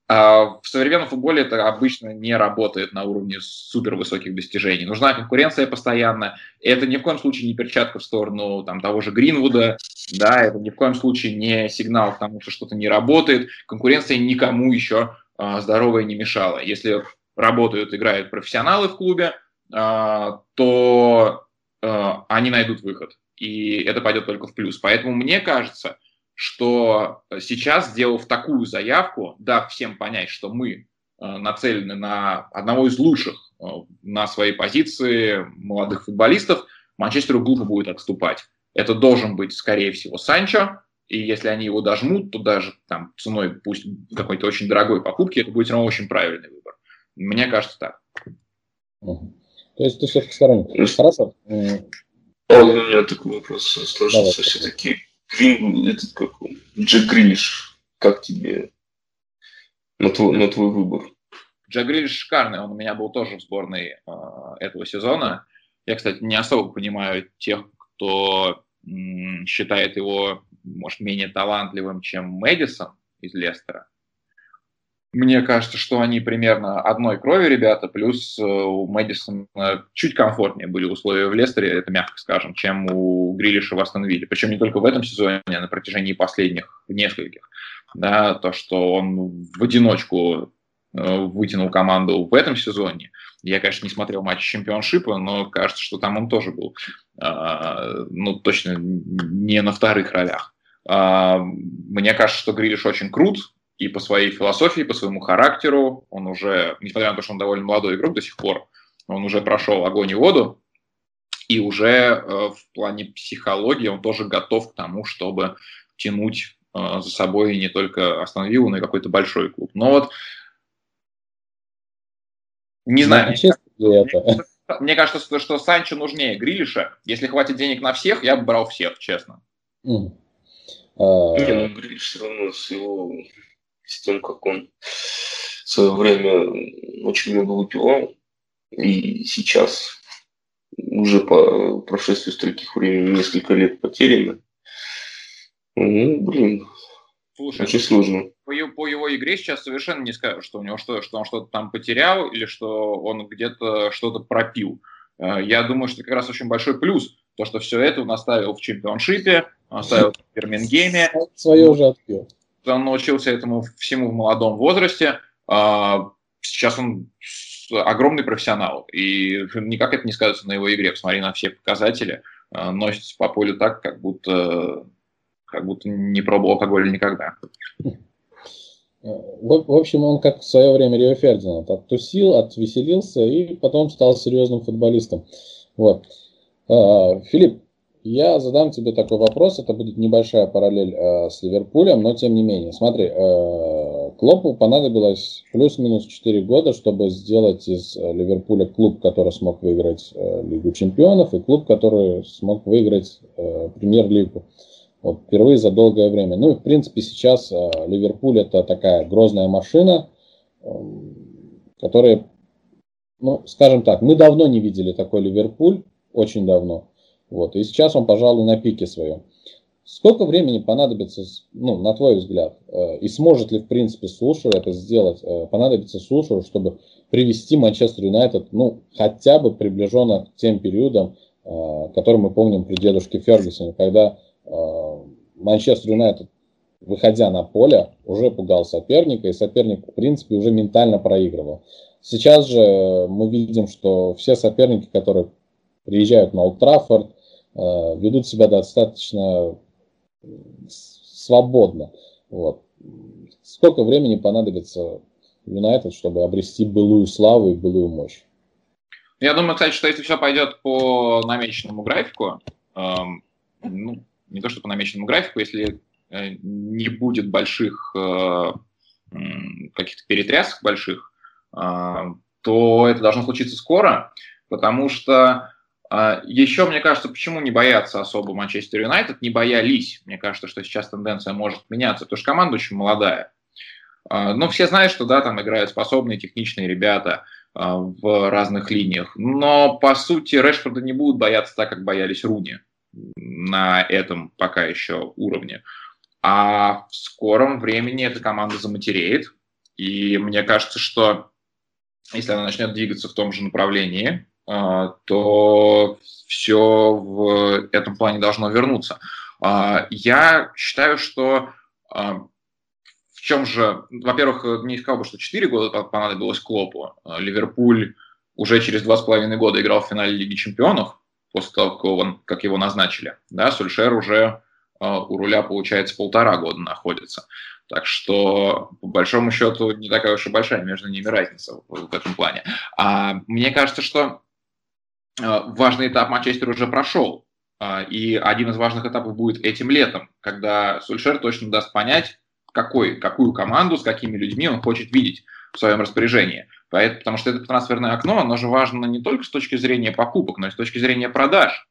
а в современном футболе это обычно не работает на уровне супервысоких достижений. Нужна конкуренция постоянно. Это ни в коем случае не перчатка в сторону там, того же Гринвуда, да, это ни в коем случае не сигнал к тому, что что-то не работает. Конкуренция никому еще а, здоровая не мешала. Если работают, играют профессионалы в клубе, а, то а, они найдут выход. И это пойдет только в плюс. Поэтому мне кажется, что сейчас, сделав такую заявку, дав всем понять, что мы э, нацелены на одного из лучших на своей позиции молодых футболистов, Манчестеру глупо будет отступать. Это должен быть, скорее всего, Санчо, и если они его дожмут, то даже там ценой пусть какой-то очень дорогой покупки, это будет все равно очень правильный выбор. Мне кажется так. То есть ты все-таки сторонник. Хорошо. А у меня такой вопрос сложился все-таки Грин, этот как Джек Грилиш, как тебе на твой, на твой выбор? Джек Грилиш шикарный, он у меня был тоже в сборной э, этого сезона. Я, кстати, не особо понимаю тех, кто м, считает его, может, менее талантливым, чем Мэдисон из Лестера. Мне кажется, что они примерно одной крови, ребята, плюс э, у Мэдисона чуть комфортнее были условия в Лестере, это мягко скажем, чем у Грилиша в Астон Вилле. Причем не только в этом сезоне, а на протяжении последних нескольких. Да, то, что он в одиночку э, вытянул команду в этом сезоне. Я, конечно, не смотрел матч чемпионшипа, но кажется, что там он тоже был, э, ну, точно не на вторых ролях. Мне кажется, что Грилиш очень крут, и по своей философии, по своему характеру. Он уже, несмотря на то, что он довольно молодой игрок до сих пор, он уже прошел огонь и воду, и уже э, в плане психологии он тоже готов к тому, чтобы тянуть э, за собой не только Астон Виллу, но и какой-то большой клуб. Но вот не знаю. Мне, это. мне кажется, что Санчо нужнее Грилиша. Если хватит денег на всех, я бы брал всех, честно. Mm. Uh... Не, ну Грилиш все равно с его с тем, как он в свое время очень много выпивал. И сейчас уже по прошествии стольких времени несколько лет потеряно. Ну, блин, Слушай, очень сложно. По, по его игре сейчас совершенно не скажу, что у него что, что он что-то там потерял или что он где-то что-то пропил. Э, я думаю, что это как раз очень большой плюс, то, что все это он оставил в чемпионшипе, оставил в Бирмингеме. Свое уже отпил он научился этому всему в молодом возрасте. А, сейчас он огромный профессионал, и никак это не сказывается на его игре. Посмотри на все показатели. А, носится по полю так, как будто, как будто не пробовал алкоголь никогда. В общем, он как в свое время Рио Фердинанд оттусил, отвеселился и потом стал серьезным футболистом. Вот. А, Филипп, я задам тебе такой вопрос, это будет небольшая параллель э, с Ливерпулем, но тем не менее. Смотри, э, Клопу понадобилось плюс-минус 4 года, чтобы сделать из э, Ливерпуля клуб, который смог выиграть э, Лигу чемпионов, и клуб, который смог выиграть э, Премьер-лигу. Вот, впервые за долгое время. Ну и в принципе сейчас э, Ливерпуль это такая грозная машина, э, которая, ну скажем так, мы давно не видели такой Ливерпуль, очень давно. Вот. И сейчас он, пожалуй, на пике своем. Сколько времени понадобится, ну, на твой взгляд, э, и сможет ли, в принципе, Сулшер это сделать, э, понадобится Сулшеру, чтобы привести Манчестер Юнайтед, ну, хотя бы приближенно к тем периодам, э, которые мы помним при дедушке Фергюсоне, когда Манчестер Юнайтед, выходя на поле, уже пугал соперника, и соперник, в принципе, уже ментально проигрывал. Сейчас же мы видим, что все соперники, которые приезжают на Олд Траффорд, ведут себя достаточно свободно. Вот. Сколько времени понадобится Юнайтед, чтобы обрести былую славу и былую мощь? Я думаю, кстати, что если все пойдет по намеченному графику, эм, ну, не то что по намеченному графику, если э, не будет больших э, каких-то перетрясок больших, э, то это должно случиться скоро, потому что еще, мне кажется, почему не боятся особо Манчестер Юнайтед, не боялись. Мне кажется, что сейчас тенденция может меняться, потому что команда очень молодая. А, ну, все знают, что да, там играют способные, техничные ребята а, в разных линиях. Но, по сути, Решфорда не будут бояться так, как боялись Руни на этом пока еще уровне. А в скором времени эта команда заматереет. И мне кажется, что если она начнет двигаться в том же направлении, а, то все в этом плане должно вернуться. Я считаю, что чем же, во-первых, не сказал бы, что 4 года понадобилось Клопу. А, Ливерпуль уже через 2,5 года играл в финале Лиги Чемпионов, после того, как его, назначили. Да, Сульшер уже у руля, получается, полтора года находится. Так что, по большому счету, не такая уж и большая между ними разница в, в этом плане. А мне кажется, что важный этап Манчестер уже прошел. Uh, и один из важных этапов будет этим летом, когда Сульшер точно даст понять, какой, какую команду, с какими людьми он хочет видеть в своем распоряжении. Поэтому, потому что это трансферное окно, оно же важно не только с точки зрения покупок, но и с точки зрения продаж.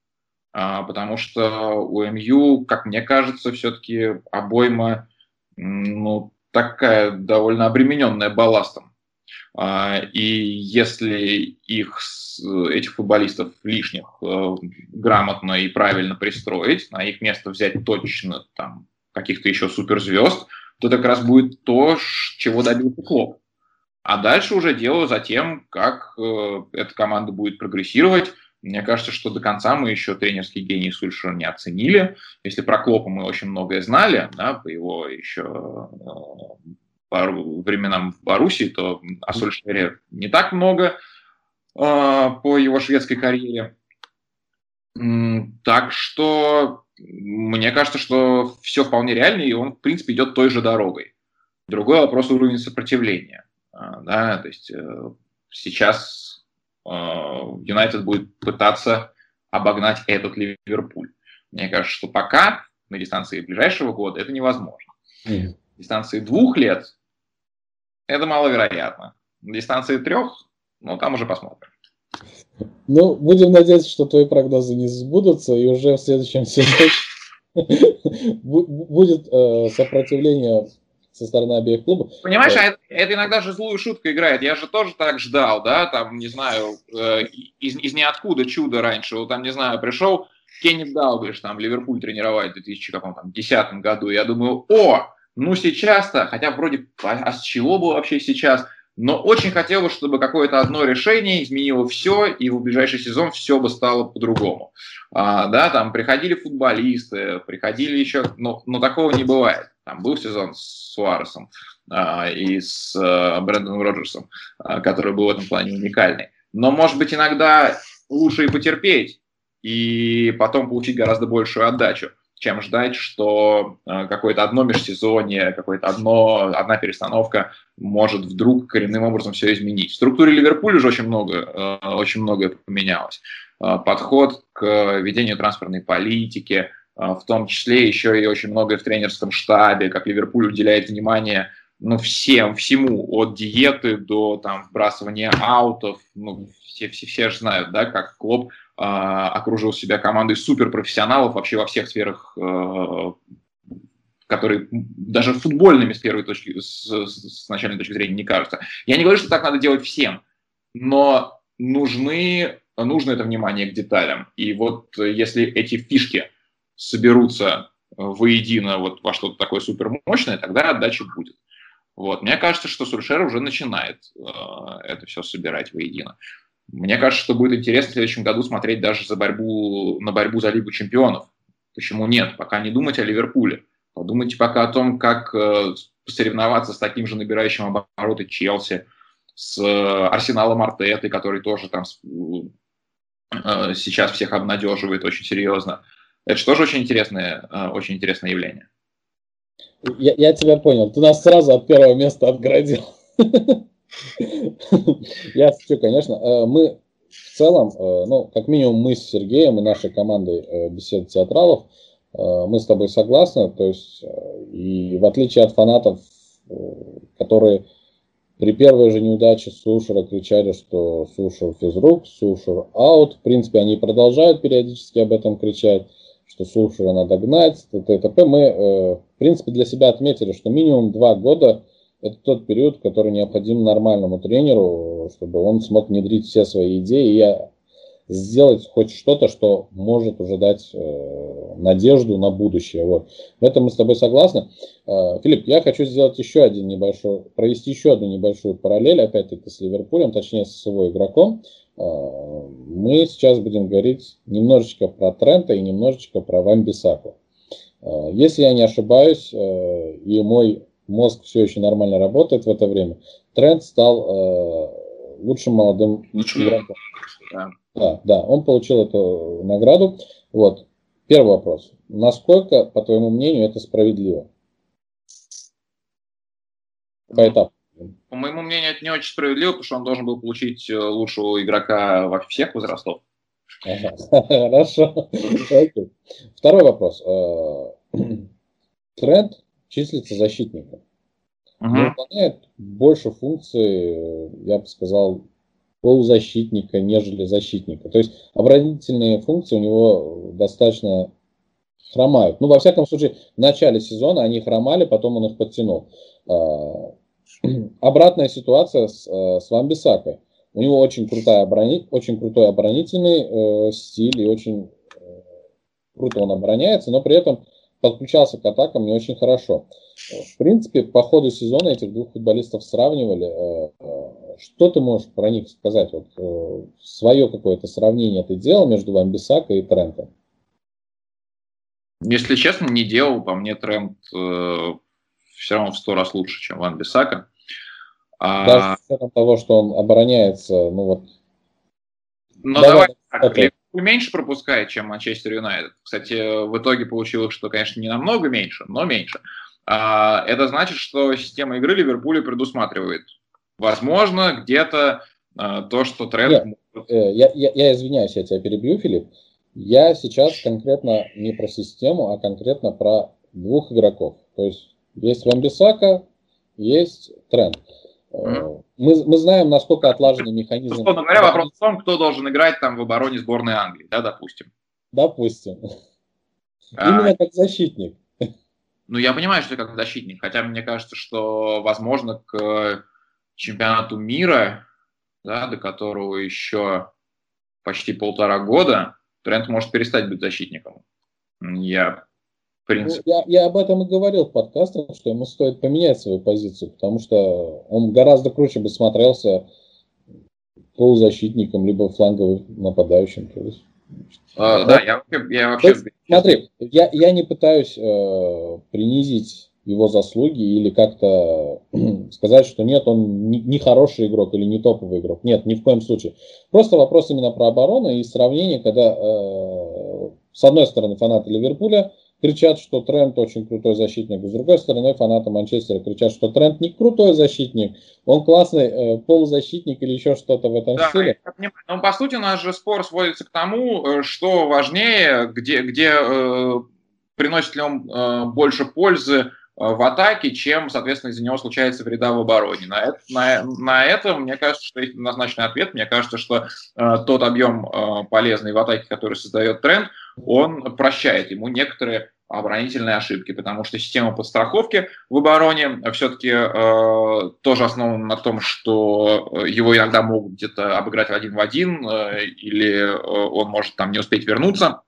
А, потому что у МЮ, как мне кажется, все-таки обойма ну, такая довольно обремененная балластом. А, и если их, этих футболистов лишних э, грамотно и правильно пристроить, на их место взять точно там каких-то еще суперзвезд, то это как раз будет то, чего добился Клоп. А дальше уже дело за тем, как э, эта команда будет прогрессировать. Мне кажется, что до конца мы еще тренерский гений Сульшера не оценили. Если про Клопа мы очень многое знали, да, по его еще э, по временам в Боруссии, то о Сульшере не так много э, по его шведской карьере. Так что мне кажется, что все вполне реально, и он, в принципе, идет той же дорогой. Другой вопрос уровень сопротивления. А, да, то есть э, сейчас э, Юнайтед будет пытаться обогнать этот Ливерпуль. Мне кажется, что пока на дистанции ближайшего года это невозможно. Mm. Дистанции двух лет это маловероятно. Дистанции трех, ну, там уже посмотрим. Ну, будем надеяться, что твои прогнозы не сбудутся, и уже в следующем [LAUGHS] сезоне будет э, сопротивление со стороны обеих клубов. Понимаешь, а это, это иногда же злую шутку играет. Я же тоже так ждал, да, там, не знаю, э, из, из ниоткуда чудо раньше. Вот там, не знаю, пришел Кеннет Далглиш, там, Ливерпуль тренировать в 2010 году. Я думаю, о, ну сейчас-то, хотя вроде, а, с чего бы вообще сейчас? Но очень хотелось, чтобы какое-то одно решение изменило все, и в ближайший сезон все бы стало по-другому. А, да, там приходили футболисты, приходили еще, но, но такого не бывает. Там был сезон с Суаресом а, и с а, Брэндоном Роджерсом, а, который был в этом плане уникальный. Но, может быть, иногда лучше и потерпеть, и потом получить гораздо большую отдачу чем ждать, что э, какое-то одно межсезонье, какое-то одно, одна перестановка может вдруг коренным образом все изменить. В структуре Ливерпуля уже очень много, э, очень многое поменялось. Э, подход к ведению транспортной политики, в том числе еще и очень многое в тренерском штабе, как Ливерпуль уделяет внимание ну, всем, всему, от диеты до там, вбрасывания аутов, ну, все, все, все же знают, да, как Клоп окружил себя командой суперпрофессионалов вообще во всех сферах, э, которые даже футбольными с первой точки, с, с начальной точки зрения не кажутся. Я не говорю, что так надо делать всем, но нужны, нужно это внимание к деталям. И вот если эти фишки соберутся воедино вот во что-то такое супермощное, тогда отдача будет. Вот. Мне кажется, что Сульшер уже начинает э, это все собирать воедино. Мне кажется, что будет интересно в следующем году смотреть даже за борьбу, на борьбу за Лигу чемпионов. Почему нет? Пока не думать о Ливерпуле. Подумайте пока о том, как э, соревноваться с таким же набирающим обороты Челси, с э, Арсеналом Артеты, который тоже там э, сейчас всех обнадеживает очень серьезно. Это же тоже очень интересное, очень интересное явление. Я, я тебя понял. Ты нас сразу от первого места отградил. [LAUGHS] [LAUGHS] Я шучу, конечно. Э, мы в целом, э, ну, как минимум мы с Сергеем и нашей командой э, беседы театралов, мы с тобой согласны, то есть, и в отличие от фанатов, которые При первой же неудаче Сушера кричали, что Сушер физрук, Сушер аут. В принципе, они продолжают периодически об этом кричать, что Сушера надо гнать, т.т. Мы, в принципе, для себя отметили, что минимум два года это тот период, который необходим нормальному тренеру, чтобы он смог внедрить все свои идеи и сделать хоть что-то, что может уже дать э, надежду на будущее. Вот. В этом мы с тобой согласны. Э, Филипп, я хочу сделать еще один небольшой, провести еще одну небольшую параллель, опять-таки с Ливерпулем, точнее с его игроком. Э, мы сейчас будем говорить немножечко про Трента и немножечко про Вамбисаку. Э, если я не ошибаюсь, э, и мой мозг все еще нормально работает в это время, Трент стал э, лучшим молодым лучшим игроком. Да. Да, да, он получил эту награду. Вот. Первый вопрос. Насколько, по твоему мнению, это справедливо? По этапу. По моему мнению, это не очень справедливо, потому что он должен был получить э, лучшего игрока во всех возрастов. [LAUGHS] Хорошо. [LAUGHS] Второй вопрос. Э, [CLEARS THROAT] Тренд числится защитником. Он выполняет больше функций, я бы сказал, полузащитника, нежели защитника. То есть оборонительные функции у него достаточно хромают. Ну, во всяком случае, в начале сезона они хромали, потом он их подтянул. А, [CLEARS THROAT] обратная ситуация с, э, с Вамбисакой. У него очень, крутая оборони... очень крутой оборонительный э, стиль и очень э, круто он обороняется, но при этом подключался к атакам не очень хорошо. В принципе, по ходу сезона этих двух футболистов сравнивали. Э, э, что ты можешь про них сказать? Вот, э, свое какое-то сравнение ты делал между Вамбисака и Трентом? Если честно, не делал. По мне Трент э, все равно в сто раз лучше, чем Ван Бисака. А... Даже с учетом того, что он обороняется, ну вот... Ну давай, давай так, меньше пропускает, чем Манчестер Юнайтед. Кстати, в итоге получилось, что, конечно, не намного меньше, но меньше. А, это значит, что система игры Ливерпуля предусматривает, возможно, где-то а, то, что тренд... Э, я, я, я извиняюсь, я тебя перебью, Филипп. Я сейчас конкретно не про систему, а конкретно про двух игроков. То есть есть Вамбисака, есть тренд. Mm-hmm. Мы, мы знаем, насколько отлаженный механизм. Условно говоря, вопрос в том, кто должен играть там в обороне сборной Англии, да, допустим. Допустим. А... Именно как защитник. Ну, я понимаю, что как защитник, хотя мне кажется, что, возможно, к чемпионату мира, да, до которого еще почти полтора года, Трент может перестать быть защитником. Я в принципе. Ну, я, я об этом и говорил в подкастах, что ему стоит поменять свою позицию, потому что он гораздо круче бы смотрелся полузащитником, либо фланговым нападающим. То есть, а, да, я, я вообще... Есть, смотри, я, я не пытаюсь э, принизить его заслуги или как-то [CLEARS THROAT] сказать, что нет, он не, не хороший игрок или не топовый игрок. Нет, ни в коем случае. Просто вопрос именно про оборону и сравнение, когда э, с одной стороны фанаты Ливерпуля кричат, что Трент очень крутой защитник. С другой стороны, фанаты Манчестера кричат, что Трент не крутой защитник, он классный э, полузащитник или еще что-то в этом да, стиле. Но ну, по сути у нас же спор сводится к тому, э, что важнее, где, где э, приносит ли он э, больше пользы э, в атаке, чем, соответственно, из-за него случается вреда в обороне. На это, на, на это мне кажется, что есть однозначный ответ. Мне кажется, что э, тот объем э, полезный в атаке, который создает тренд, он прощает ему некоторые оборонительные ошибки, потому что система подстраховки в обороне все-таки э, тоже основана на том, что его иногда могут где-то обыграть один в один, э, или э, он может там не успеть вернуться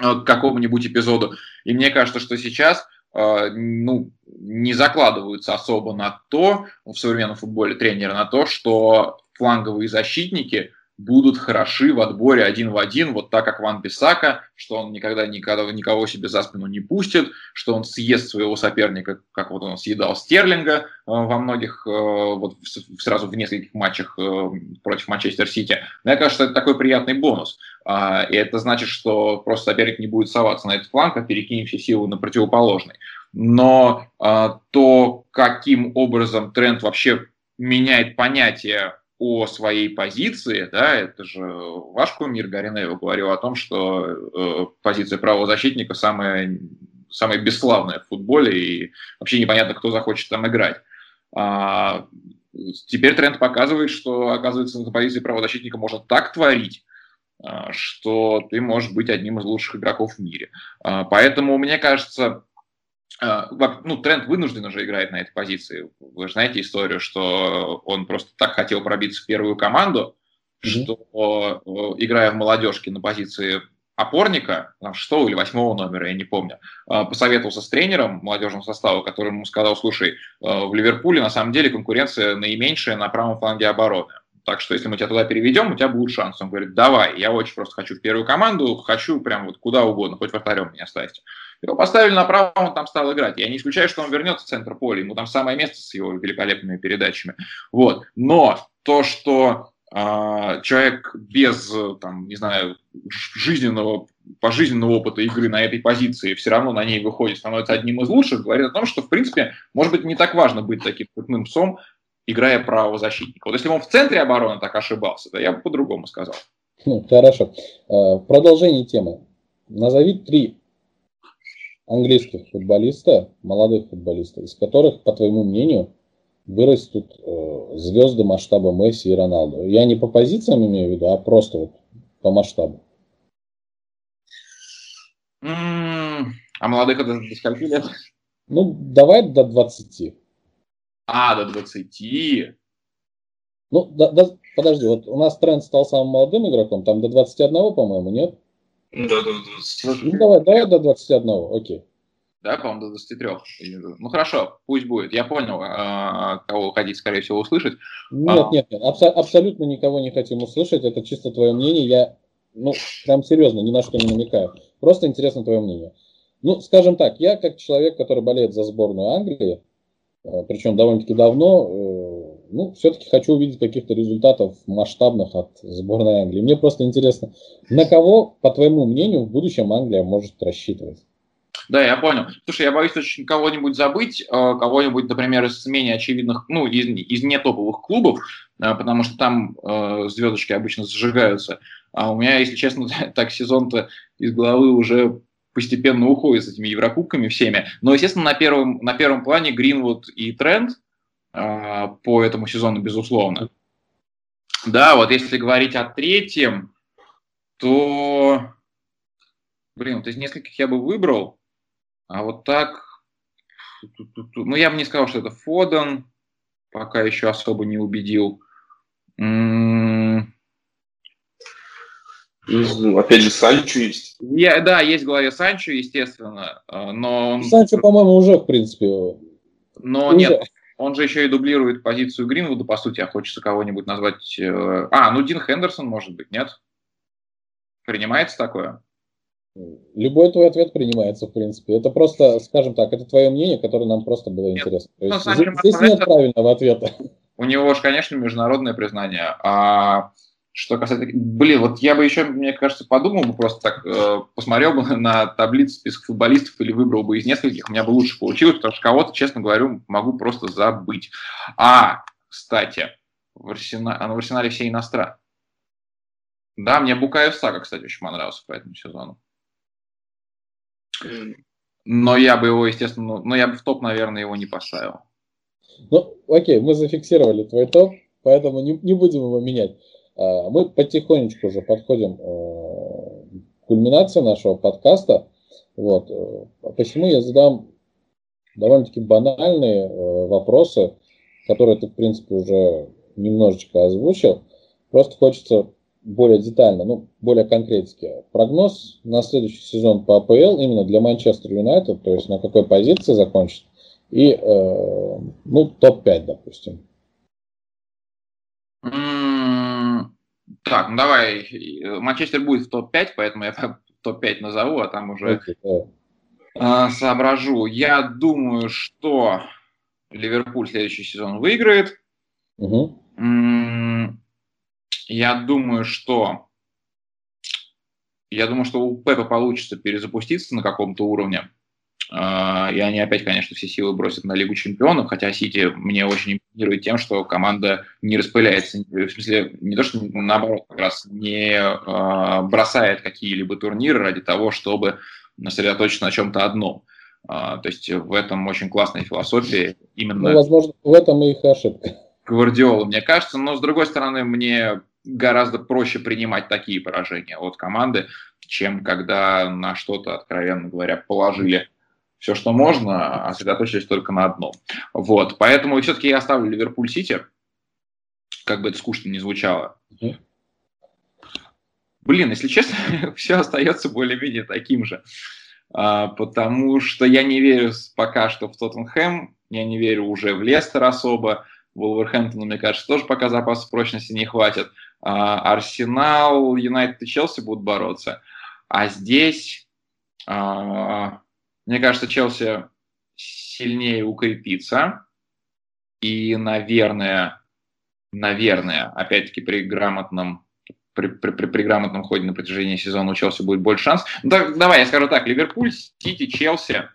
э, к какому-нибудь эпизоду. И мне кажется, что сейчас э, ну, не закладываются особо на то, в современном футболе тренеры, на то, что фланговые защитники – будут хороши в отборе один в один, вот так как Ван Бисака, что он никогда никого, никого себе за спину не пустит, что он съест своего соперника, как вот он съедал Стерлинга э, во многих, э, вот сразу в нескольких матчах э, против Манчестер Сити. Мне кажется, это такой приятный бонус. Э, и это значит, что просто соперник не будет соваться на этот фланг, а перекинем все силы на противоположный. Но э, то, каким образом тренд вообще меняет понятие о своей позиции, да, это же ваш кумир Гаринева говорил о том, что э, позиция правозащитника самая, самая бесславная в футболе, и вообще непонятно, кто захочет там играть. А, теперь тренд показывает, что, оказывается, на позиции правозащитника можно так творить, что ты можешь быть одним из лучших игроков в мире. Поэтому, мне кажется, ну, тренд вынужденно же играет на этой позиции. Вы же знаете историю, что он просто так хотел пробиться в первую команду, mm-hmm. что, играя в молодежке на позиции опорника, шестого или восьмого номера, я не помню, а, посоветовался с тренером молодежного состава, который ему сказал, слушай, а, в Ливерпуле на самом деле конкуренция наименьшая на правом фланге обороны. Так что если мы тебя туда переведем, у тебя будет шанс. Он говорит, давай, я очень просто хочу в первую команду, хочу прям вот куда угодно, хоть вратарем меня ставьте. Его поставили направо, он там стал играть. Я не исключаю, что он вернется в центр поля, ему там самое место с его великолепными передачами. Вот. Но то, что а, человек без, там, не знаю, жизненного, пожизненного опыта игры на этой позиции все равно на ней выходит, становится одним из лучших, говорит о том, что, в принципе, может быть, не так важно быть таким крупным псом, играя правого защитника. Вот если бы он в центре обороны так ошибался, то я бы по-другому сказал. Ну, хорошо. А, продолжение темы. Назови три английских футболиста, молодых футболистов, из которых, по твоему мнению, вырастут э, звезды масштаба Месси и Роналду. Я не по позициям имею в виду, а просто вот по масштабу. А молодых это до скольки лет? Ну, давай до 20. А, до 20. Ну, да, да, подожди, вот у нас тренд стал самым молодым игроком, там до 21, по-моему, нет? Да, до 20. Ну, давай, давай до 21, окей да, по-моему, до 23. Ну хорошо, пусть будет. Я понял, а, кого хотите, скорее всего, услышать. Нет, а... нет, нет, абсо- абсолютно никого не хотим услышать. Это чисто твое мнение. Я, ну, прям серьезно, ни на что не намекаю. Просто интересно твое мнение. Ну, скажем так, я как человек, который болеет за сборную Англии, причем довольно-таки давно, э, ну, все-таки хочу увидеть каких-то результатов масштабных от сборной Англии. Мне просто интересно, на кого, по твоему мнению, в будущем Англия может рассчитывать? Да, я понял. Слушай, я боюсь очень кого-нибудь забыть, э, кого-нибудь, например, из менее очевидных, ну, из, из не топовых клубов, э, потому что там э, звездочки обычно зажигаются. А у меня, если честно, [LAUGHS] так сезон-то из головы уже постепенно уходит с этими Еврокубками всеми. Но, естественно, на первом, на первом плане Гринвуд и Тренд по этому сезону, безусловно. Да, вот если говорить о третьем, то, блин, вот из нескольких я бы выбрал. А вот так, ну я бы не сказал, что это Фоден, пока еще особо не убедил. Опять же, Санчо есть. Я, да, есть в голове Санчо, естественно, а, но... Санчо, по-моему, уже, в принципе... Но уже. нет, он же еще и дублирует позицию Гринвуда, по сути, а хочется кого-нибудь назвать... Э, а, ну Дин Хендерсон, может быть, нет? Принимается такое? Любой твой ответ принимается, в принципе. Это просто, скажем так, это твое мнение, которое нам просто было нет. интересно. Ну, здесь, здесь нет правильного ответа. У него же, конечно, международное признание. А что касается... Блин, вот я бы еще, мне кажется, подумал бы просто так, э, посмотрел бы [LAUGHS] на таблицу список футболистов или выбрал бы из нескольких, у меня бы лучше получилось, потому что кого-то, честно говорю, могу просто забыть. А, кстати, в, Арсена... а в Арсенале все иностранцы. Да, мне Букаев Сага, кстати, очень понравился по этому сезону. Но я бы его, естественно, но я бы в топ, наверное, его не поставил. Ну, окей, мы зафиксировали твой топ, поэтому не, не будем его менять. А, мы потихонечку уже подходим э, к кульминации нашего подкаста. Вот. Э, посему я задам довольно-таки банальные э, вопросы, которые ты, в принципе, уже немножечко озвучил. Просто хочется более детально, ну, более конкретики. Прогноз на следующий сезон по АПЛ именно для Манчестер Юнайтед, то есть на какой позиции закончит, и, э, ну, топ-5, допустим. Так, ну давай, Манчестер будет в топ-5, поэтому я топ-5 назову, а там уже okay, да. соображу. Я думаю, что Ливерпуль следующий сезон выиграет. Угу. Я думаю, что я думаю, что у Пепа получится перезапуститься на каком-то уровне. А, и они опять, конечно, все силы бросят на Лигу чемпионов, хотя Сити мне очень импонирует тем, что команда не распыляется, в смысле, не то, что наоборот, как раз не а, бросает какие-либо турниры ради того, чтобы сосредоточиться на чем-то одном. А, то есть в этом очень классная философия. Именно... Ну, возможно, в этом и их ошибка. Гвардиолы, мне кажется, но с другой стороны, мне гораздо проще принимать такие поражения от команды, чем когда на что-то, откровенно говоря, положили все, что можно, а сосредоточились только на одном. Вот, поэтому все-таки я оставлю Ливерпуль-Сити, как бы это скучно не звучало. Блин, если честно, [LAUGHS] все остается более-менее таким же. А, потому что я не верю пока что в Тоттенхэм, я не верю уже в Лестер особо, Вулверхэмптону, мне кажется, тоже пока запасов прочности не хватит. А, Арсенал, Юнайтед и Челси будут бороться. А здесь, а, мне кажется, Челси сильнее укрепится. И, наверное, наверное, опять-таки при грамотном при, при, при, при грамотном ходе на протяжении сезона у Челси будет больше шанс. Ну, так, давай, я скажу так, Ливерпуль, Сити, Челси,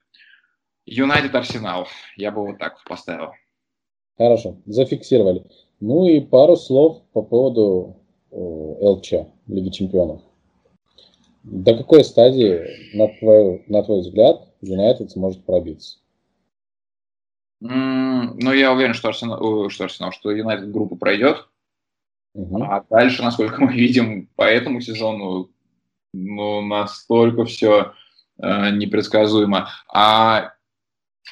Юнайтед, Арсенал. Я бы вот так поставил. Хорошо, зафиксировали. Ну и пару слов по поводу ЛЧ, Лиги Чемпионов. До какой стадии, на твой, на твой взгляд, Юнайтед сможет пробиться? Mm, ну, я уверен, что Арсенал, что Арсенал, что Юнайтед группу пройдет. Угу. А дальше, насколько мы [LAUGHS] видим по этому сезону, ну, настолько все э, непредсказуемо. А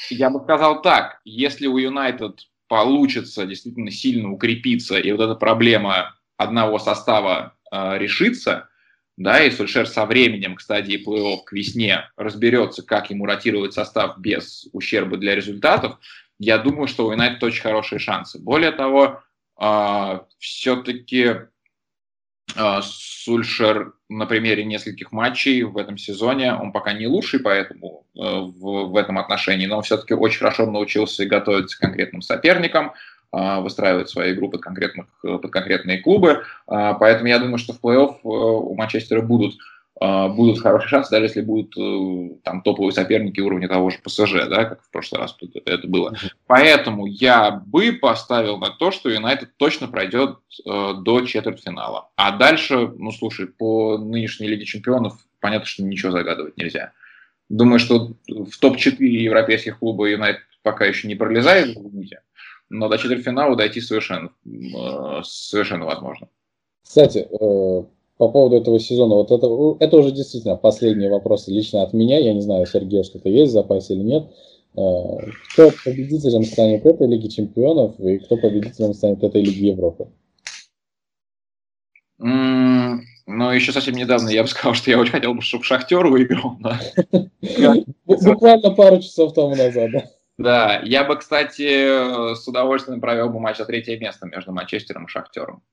я бы сказал так, если у Юнайтед получится действительно сильно укрепиться, и вот эта проблема одного состава э, решится, да, и Сульшер со временем к стадии плей-офф к весне разберется, как ему ротировать состав без ущерба для результатов, я думаю, что у Юнайтед очень хорошие шансы. Более того, э, все-таки э, Сульшер на примере нескольких матчей в этом сезоне, он пока не лучший, поэтому э, в, в этом отношении, но он все-таки очень хорошо научился готовиться к конкретным соперникам, выстраивать свои игру под, конкретных, под конкретные клубы. Э, поэтому я думаю, что в плей-офф э, у Манчестера будут а, будут хорошие шансы, даже если будут э, там топовые соперники уровня того же ПСЖ, да, как в прошлый раз это было. Поэтому я бы поставил на то, что Юнайтед точно пройдет э, до четвертьфинала. А дальше, ну слушай, по нынешней Лиге Чемпионов понятно, что ничего загадывать нельзя. Думаю, что в топ-4 европейских клуба Юнайтед пока еще не пролезает, но до четвертьфинала дойти совершенно, э, совершенно возможно. Кстати, по поводу этого сезона, вот это, это уже действительно последние вопросы лично от меня. Я не знаю, Сергей, что-то есть в запасе или нет. Э, кто победителем станет этой Лиги Чемпионов и кто победителем станет этой Лиги Европы? Mm, ну, еще совсем недавно я бы сказал, что я очень хотел бы, чтобы Шахтер выиграл. [LAUGHS] Буквально пару часов тому назад, да. Да, я бы, кстати, с удовольствием провел бы матч за третье место между Манчестером и Шахтером.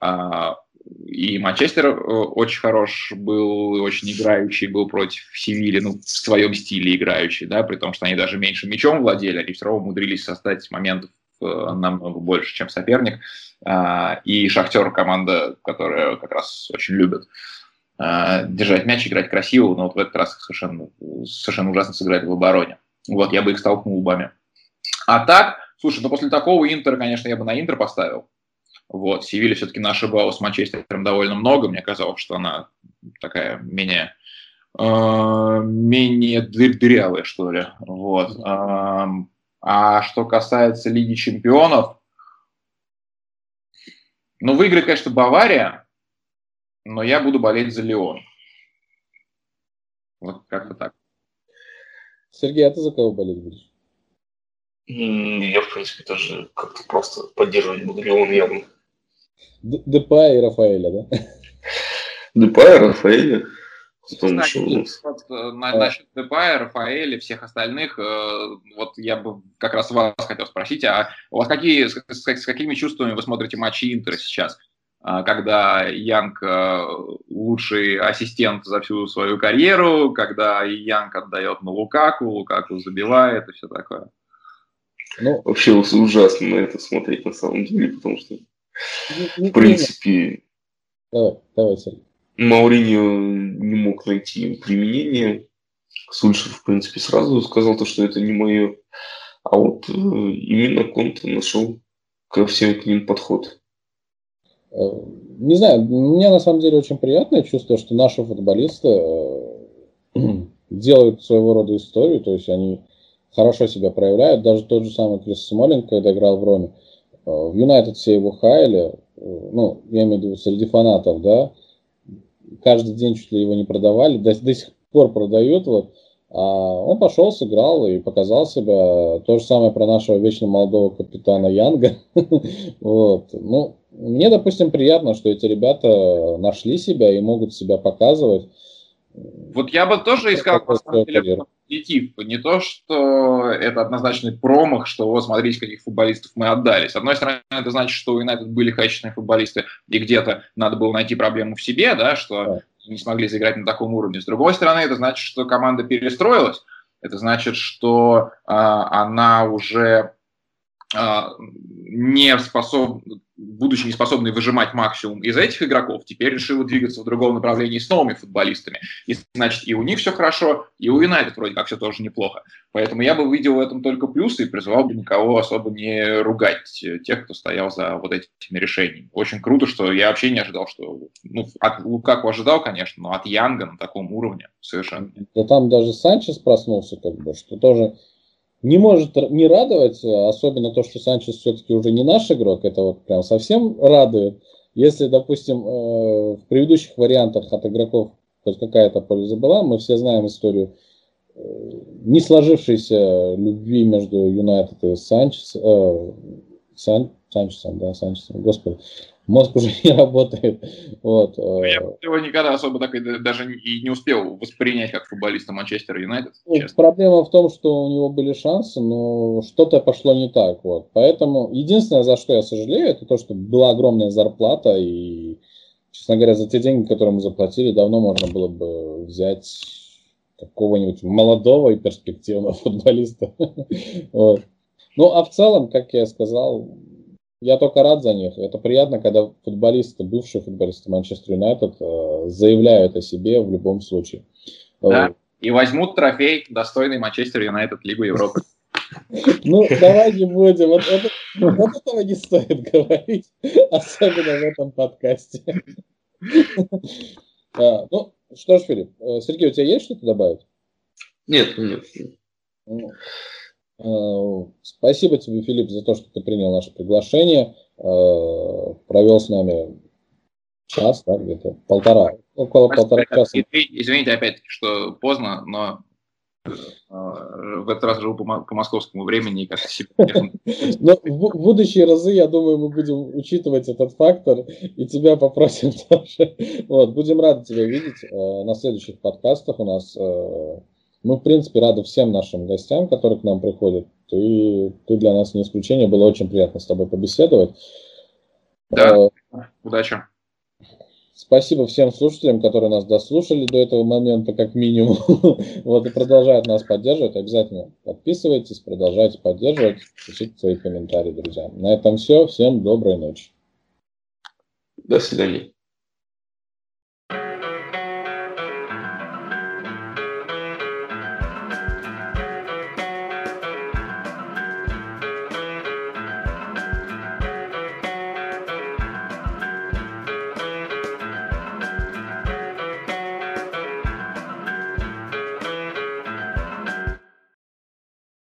А, и Манчестер э, очень хорош был, очень играющий был против Севили, ну, в своем стиле играющий, да, при том, что они даже меньше мячом владели, они все равно умудрились создать моментов э, намного больше, чем соперник. А, и Шахтер команда, которая как раз очень любит а, держать мяч, играть красиво, но вот в этот раз совершенно, совершенно ужасно сыграли в обороне. Вот, я бы их столкнул лбами. А так, слушай, ну после такого Интера, конечно, я бы на Интер поставил. Вот. Севилья все-таки ошибалась с Манчестером довольно много. Мне казалось, что она такая менее, э, менее дырявая, что ли. Вот. Э, а что касается Лиги Чемпионов, ну, выиграет, конечно, Бавария, но я буду болеть за Леон. Вот как-то так. Сергей, а ты за кого болеть будешь? Я, в принципе, тоже как-то просто поддерживать буду Леон явно. Депа и Рафаэля, да? Депа и Рафаэля. Кстати, вот, э, на, а. насчет Депая, Рафаэля, всех остальных, э, вот я бы как раз вас хотел спросить, а у вас какие, с, с, с какими чувствами вы смотрите матчи Интера сейчас? А, когда Янг э, лучший ассистент за всю свою карьеру, когда Янг отдает на Лукаку, Лукаку забивает и все такое. Ну, Вообще ужасно на это смотреть на самом деле, потому что в принципе, давай, давай, Мауриньо не мог найти применение. Сульшер, в принципе, сразу сказал то, что это не мое. А вот э, именно Конте нашел ко всем к ним подход. Э, не знаю, мне на самом деле очень приятное чувство, что наши футболисты э, [CLEARS THROAT] делают своего рода историю, то есть они хорошо себя проявляют. Даже тот же самый Крис Смолин, когда играл в Роме, в Юнайтед все его хаяли, ну, я имею в виду среди фанатов, да, каждый день чуть ли его не продавали, до, до сих пор продают, вот, а он пошел, сыграл и показал себя. То же самое про нашего вечно молодого капитана Янга. [LAUGHS] вот. Ну, мне, допустим, приятно, что эти ребята нашли себя и могут себя показывать. Вот я бы тоже искал позитив. Не то, что это однозначный промах, что вот смотрите, каких футболистов мы отдали. С одной стороны, это значит, что у Юнайтед были качественные футболисты, и где-то надо было найти проблему в себе, да, что да. не смогли заиграть на таком уровне. С другой стороны, это значит, что команда перестроилась. Это значит, что а, она уже не способна, будучи неспособной выжимать максимум из этих игроков, теперь решила двигаться в другом направлении с новыми футболистами. И значит, и у них все хорошо, и у Юнайтед вроде как все тоже неплохо. Поэтому я бы увидел в этом только плюсы и призвал бы никого особо не ругать тех, кто стоял за вот этими решениями. Очень круто, что я вообще не ожидал, что... Ну, от Лукаку ожидал, конечно, но от Янга на таком уровне совершенно. Да там даже Санчес проснулся, как бы, что тоже не может не радовать, особенно то, что Санчес все-таки уже не наш игрок, это вот прям совсем радует. Если, допустим, э, в предыдущих вариантах от игроков хоть какая-то польза была, мы все знаем историю э, не сложившейся любви между Юнайтед и Санчес, э, Сан, Санчесом, да, Санчесом, господи, мозг уже [LAUGHS] не работает. Вот. Ну, я его никогда особо так и даже и не успел воспринять как футболиста Манчестера Юнайтед. Ну, проблема в том, что у него были шансы, но что-то пошло не так. Вот. Поэтому единственное, за что я сожалею, это то, что была огромная зарплата, и, честно говоря, за те деньги, которые мы заплатили, давно можно было бы взять какого-нибудь молодого и перспективного [LAUGHS] футболиста. [LAUGHS] вот. Ну, а в целом, как я сказал, я только рад за них. Это приятно, когда футболисты, бывшие футболисты Манчестер Юнайтед э, заявляют о себе в любом случае. Да, и возьмут трофей, достойный Манчестер Юнайтед Лигу Европы. Ну, давай не будем. Вот, это, вот этого не стоит говорить, особенно в этом подкасте. А, ну, что ж, Филипп, э, Сергей, у тебя есть что-то добавить? Нет, нет. Э, спасибо тебе, Филипп, за то, что ты принял наше приглашение. Э, провел с нами час, да, где-то полтора, около полтора часа. Извините, опять-таки, что поздно, но э, в этот раз живу по, по московскому времени и как-то. [LAUGHS] Но в будущие разы, я думаю, мы будем учитывать этот фактор и тебя попросим [LAUGHS] тоже. Вот, будем рады тебя видеть на следующих подкастах у нас мы, в принципе, рады всем нашим гостям, которые к нам приходят. Ты, ты для нас не исключение. Было очень приятно с тобой побеседовать. Да, э, удачи. Спасибо всем слушателям, которые нас дослушали до этого момента, как минимум. [LAUGHS] вот и продолжают нас поддерживать. Обязательно подписывайтесь, продолжайте поддерживать, пишите свои комментарии, друзья. На этом все. Всем доброй ночи. До свидания.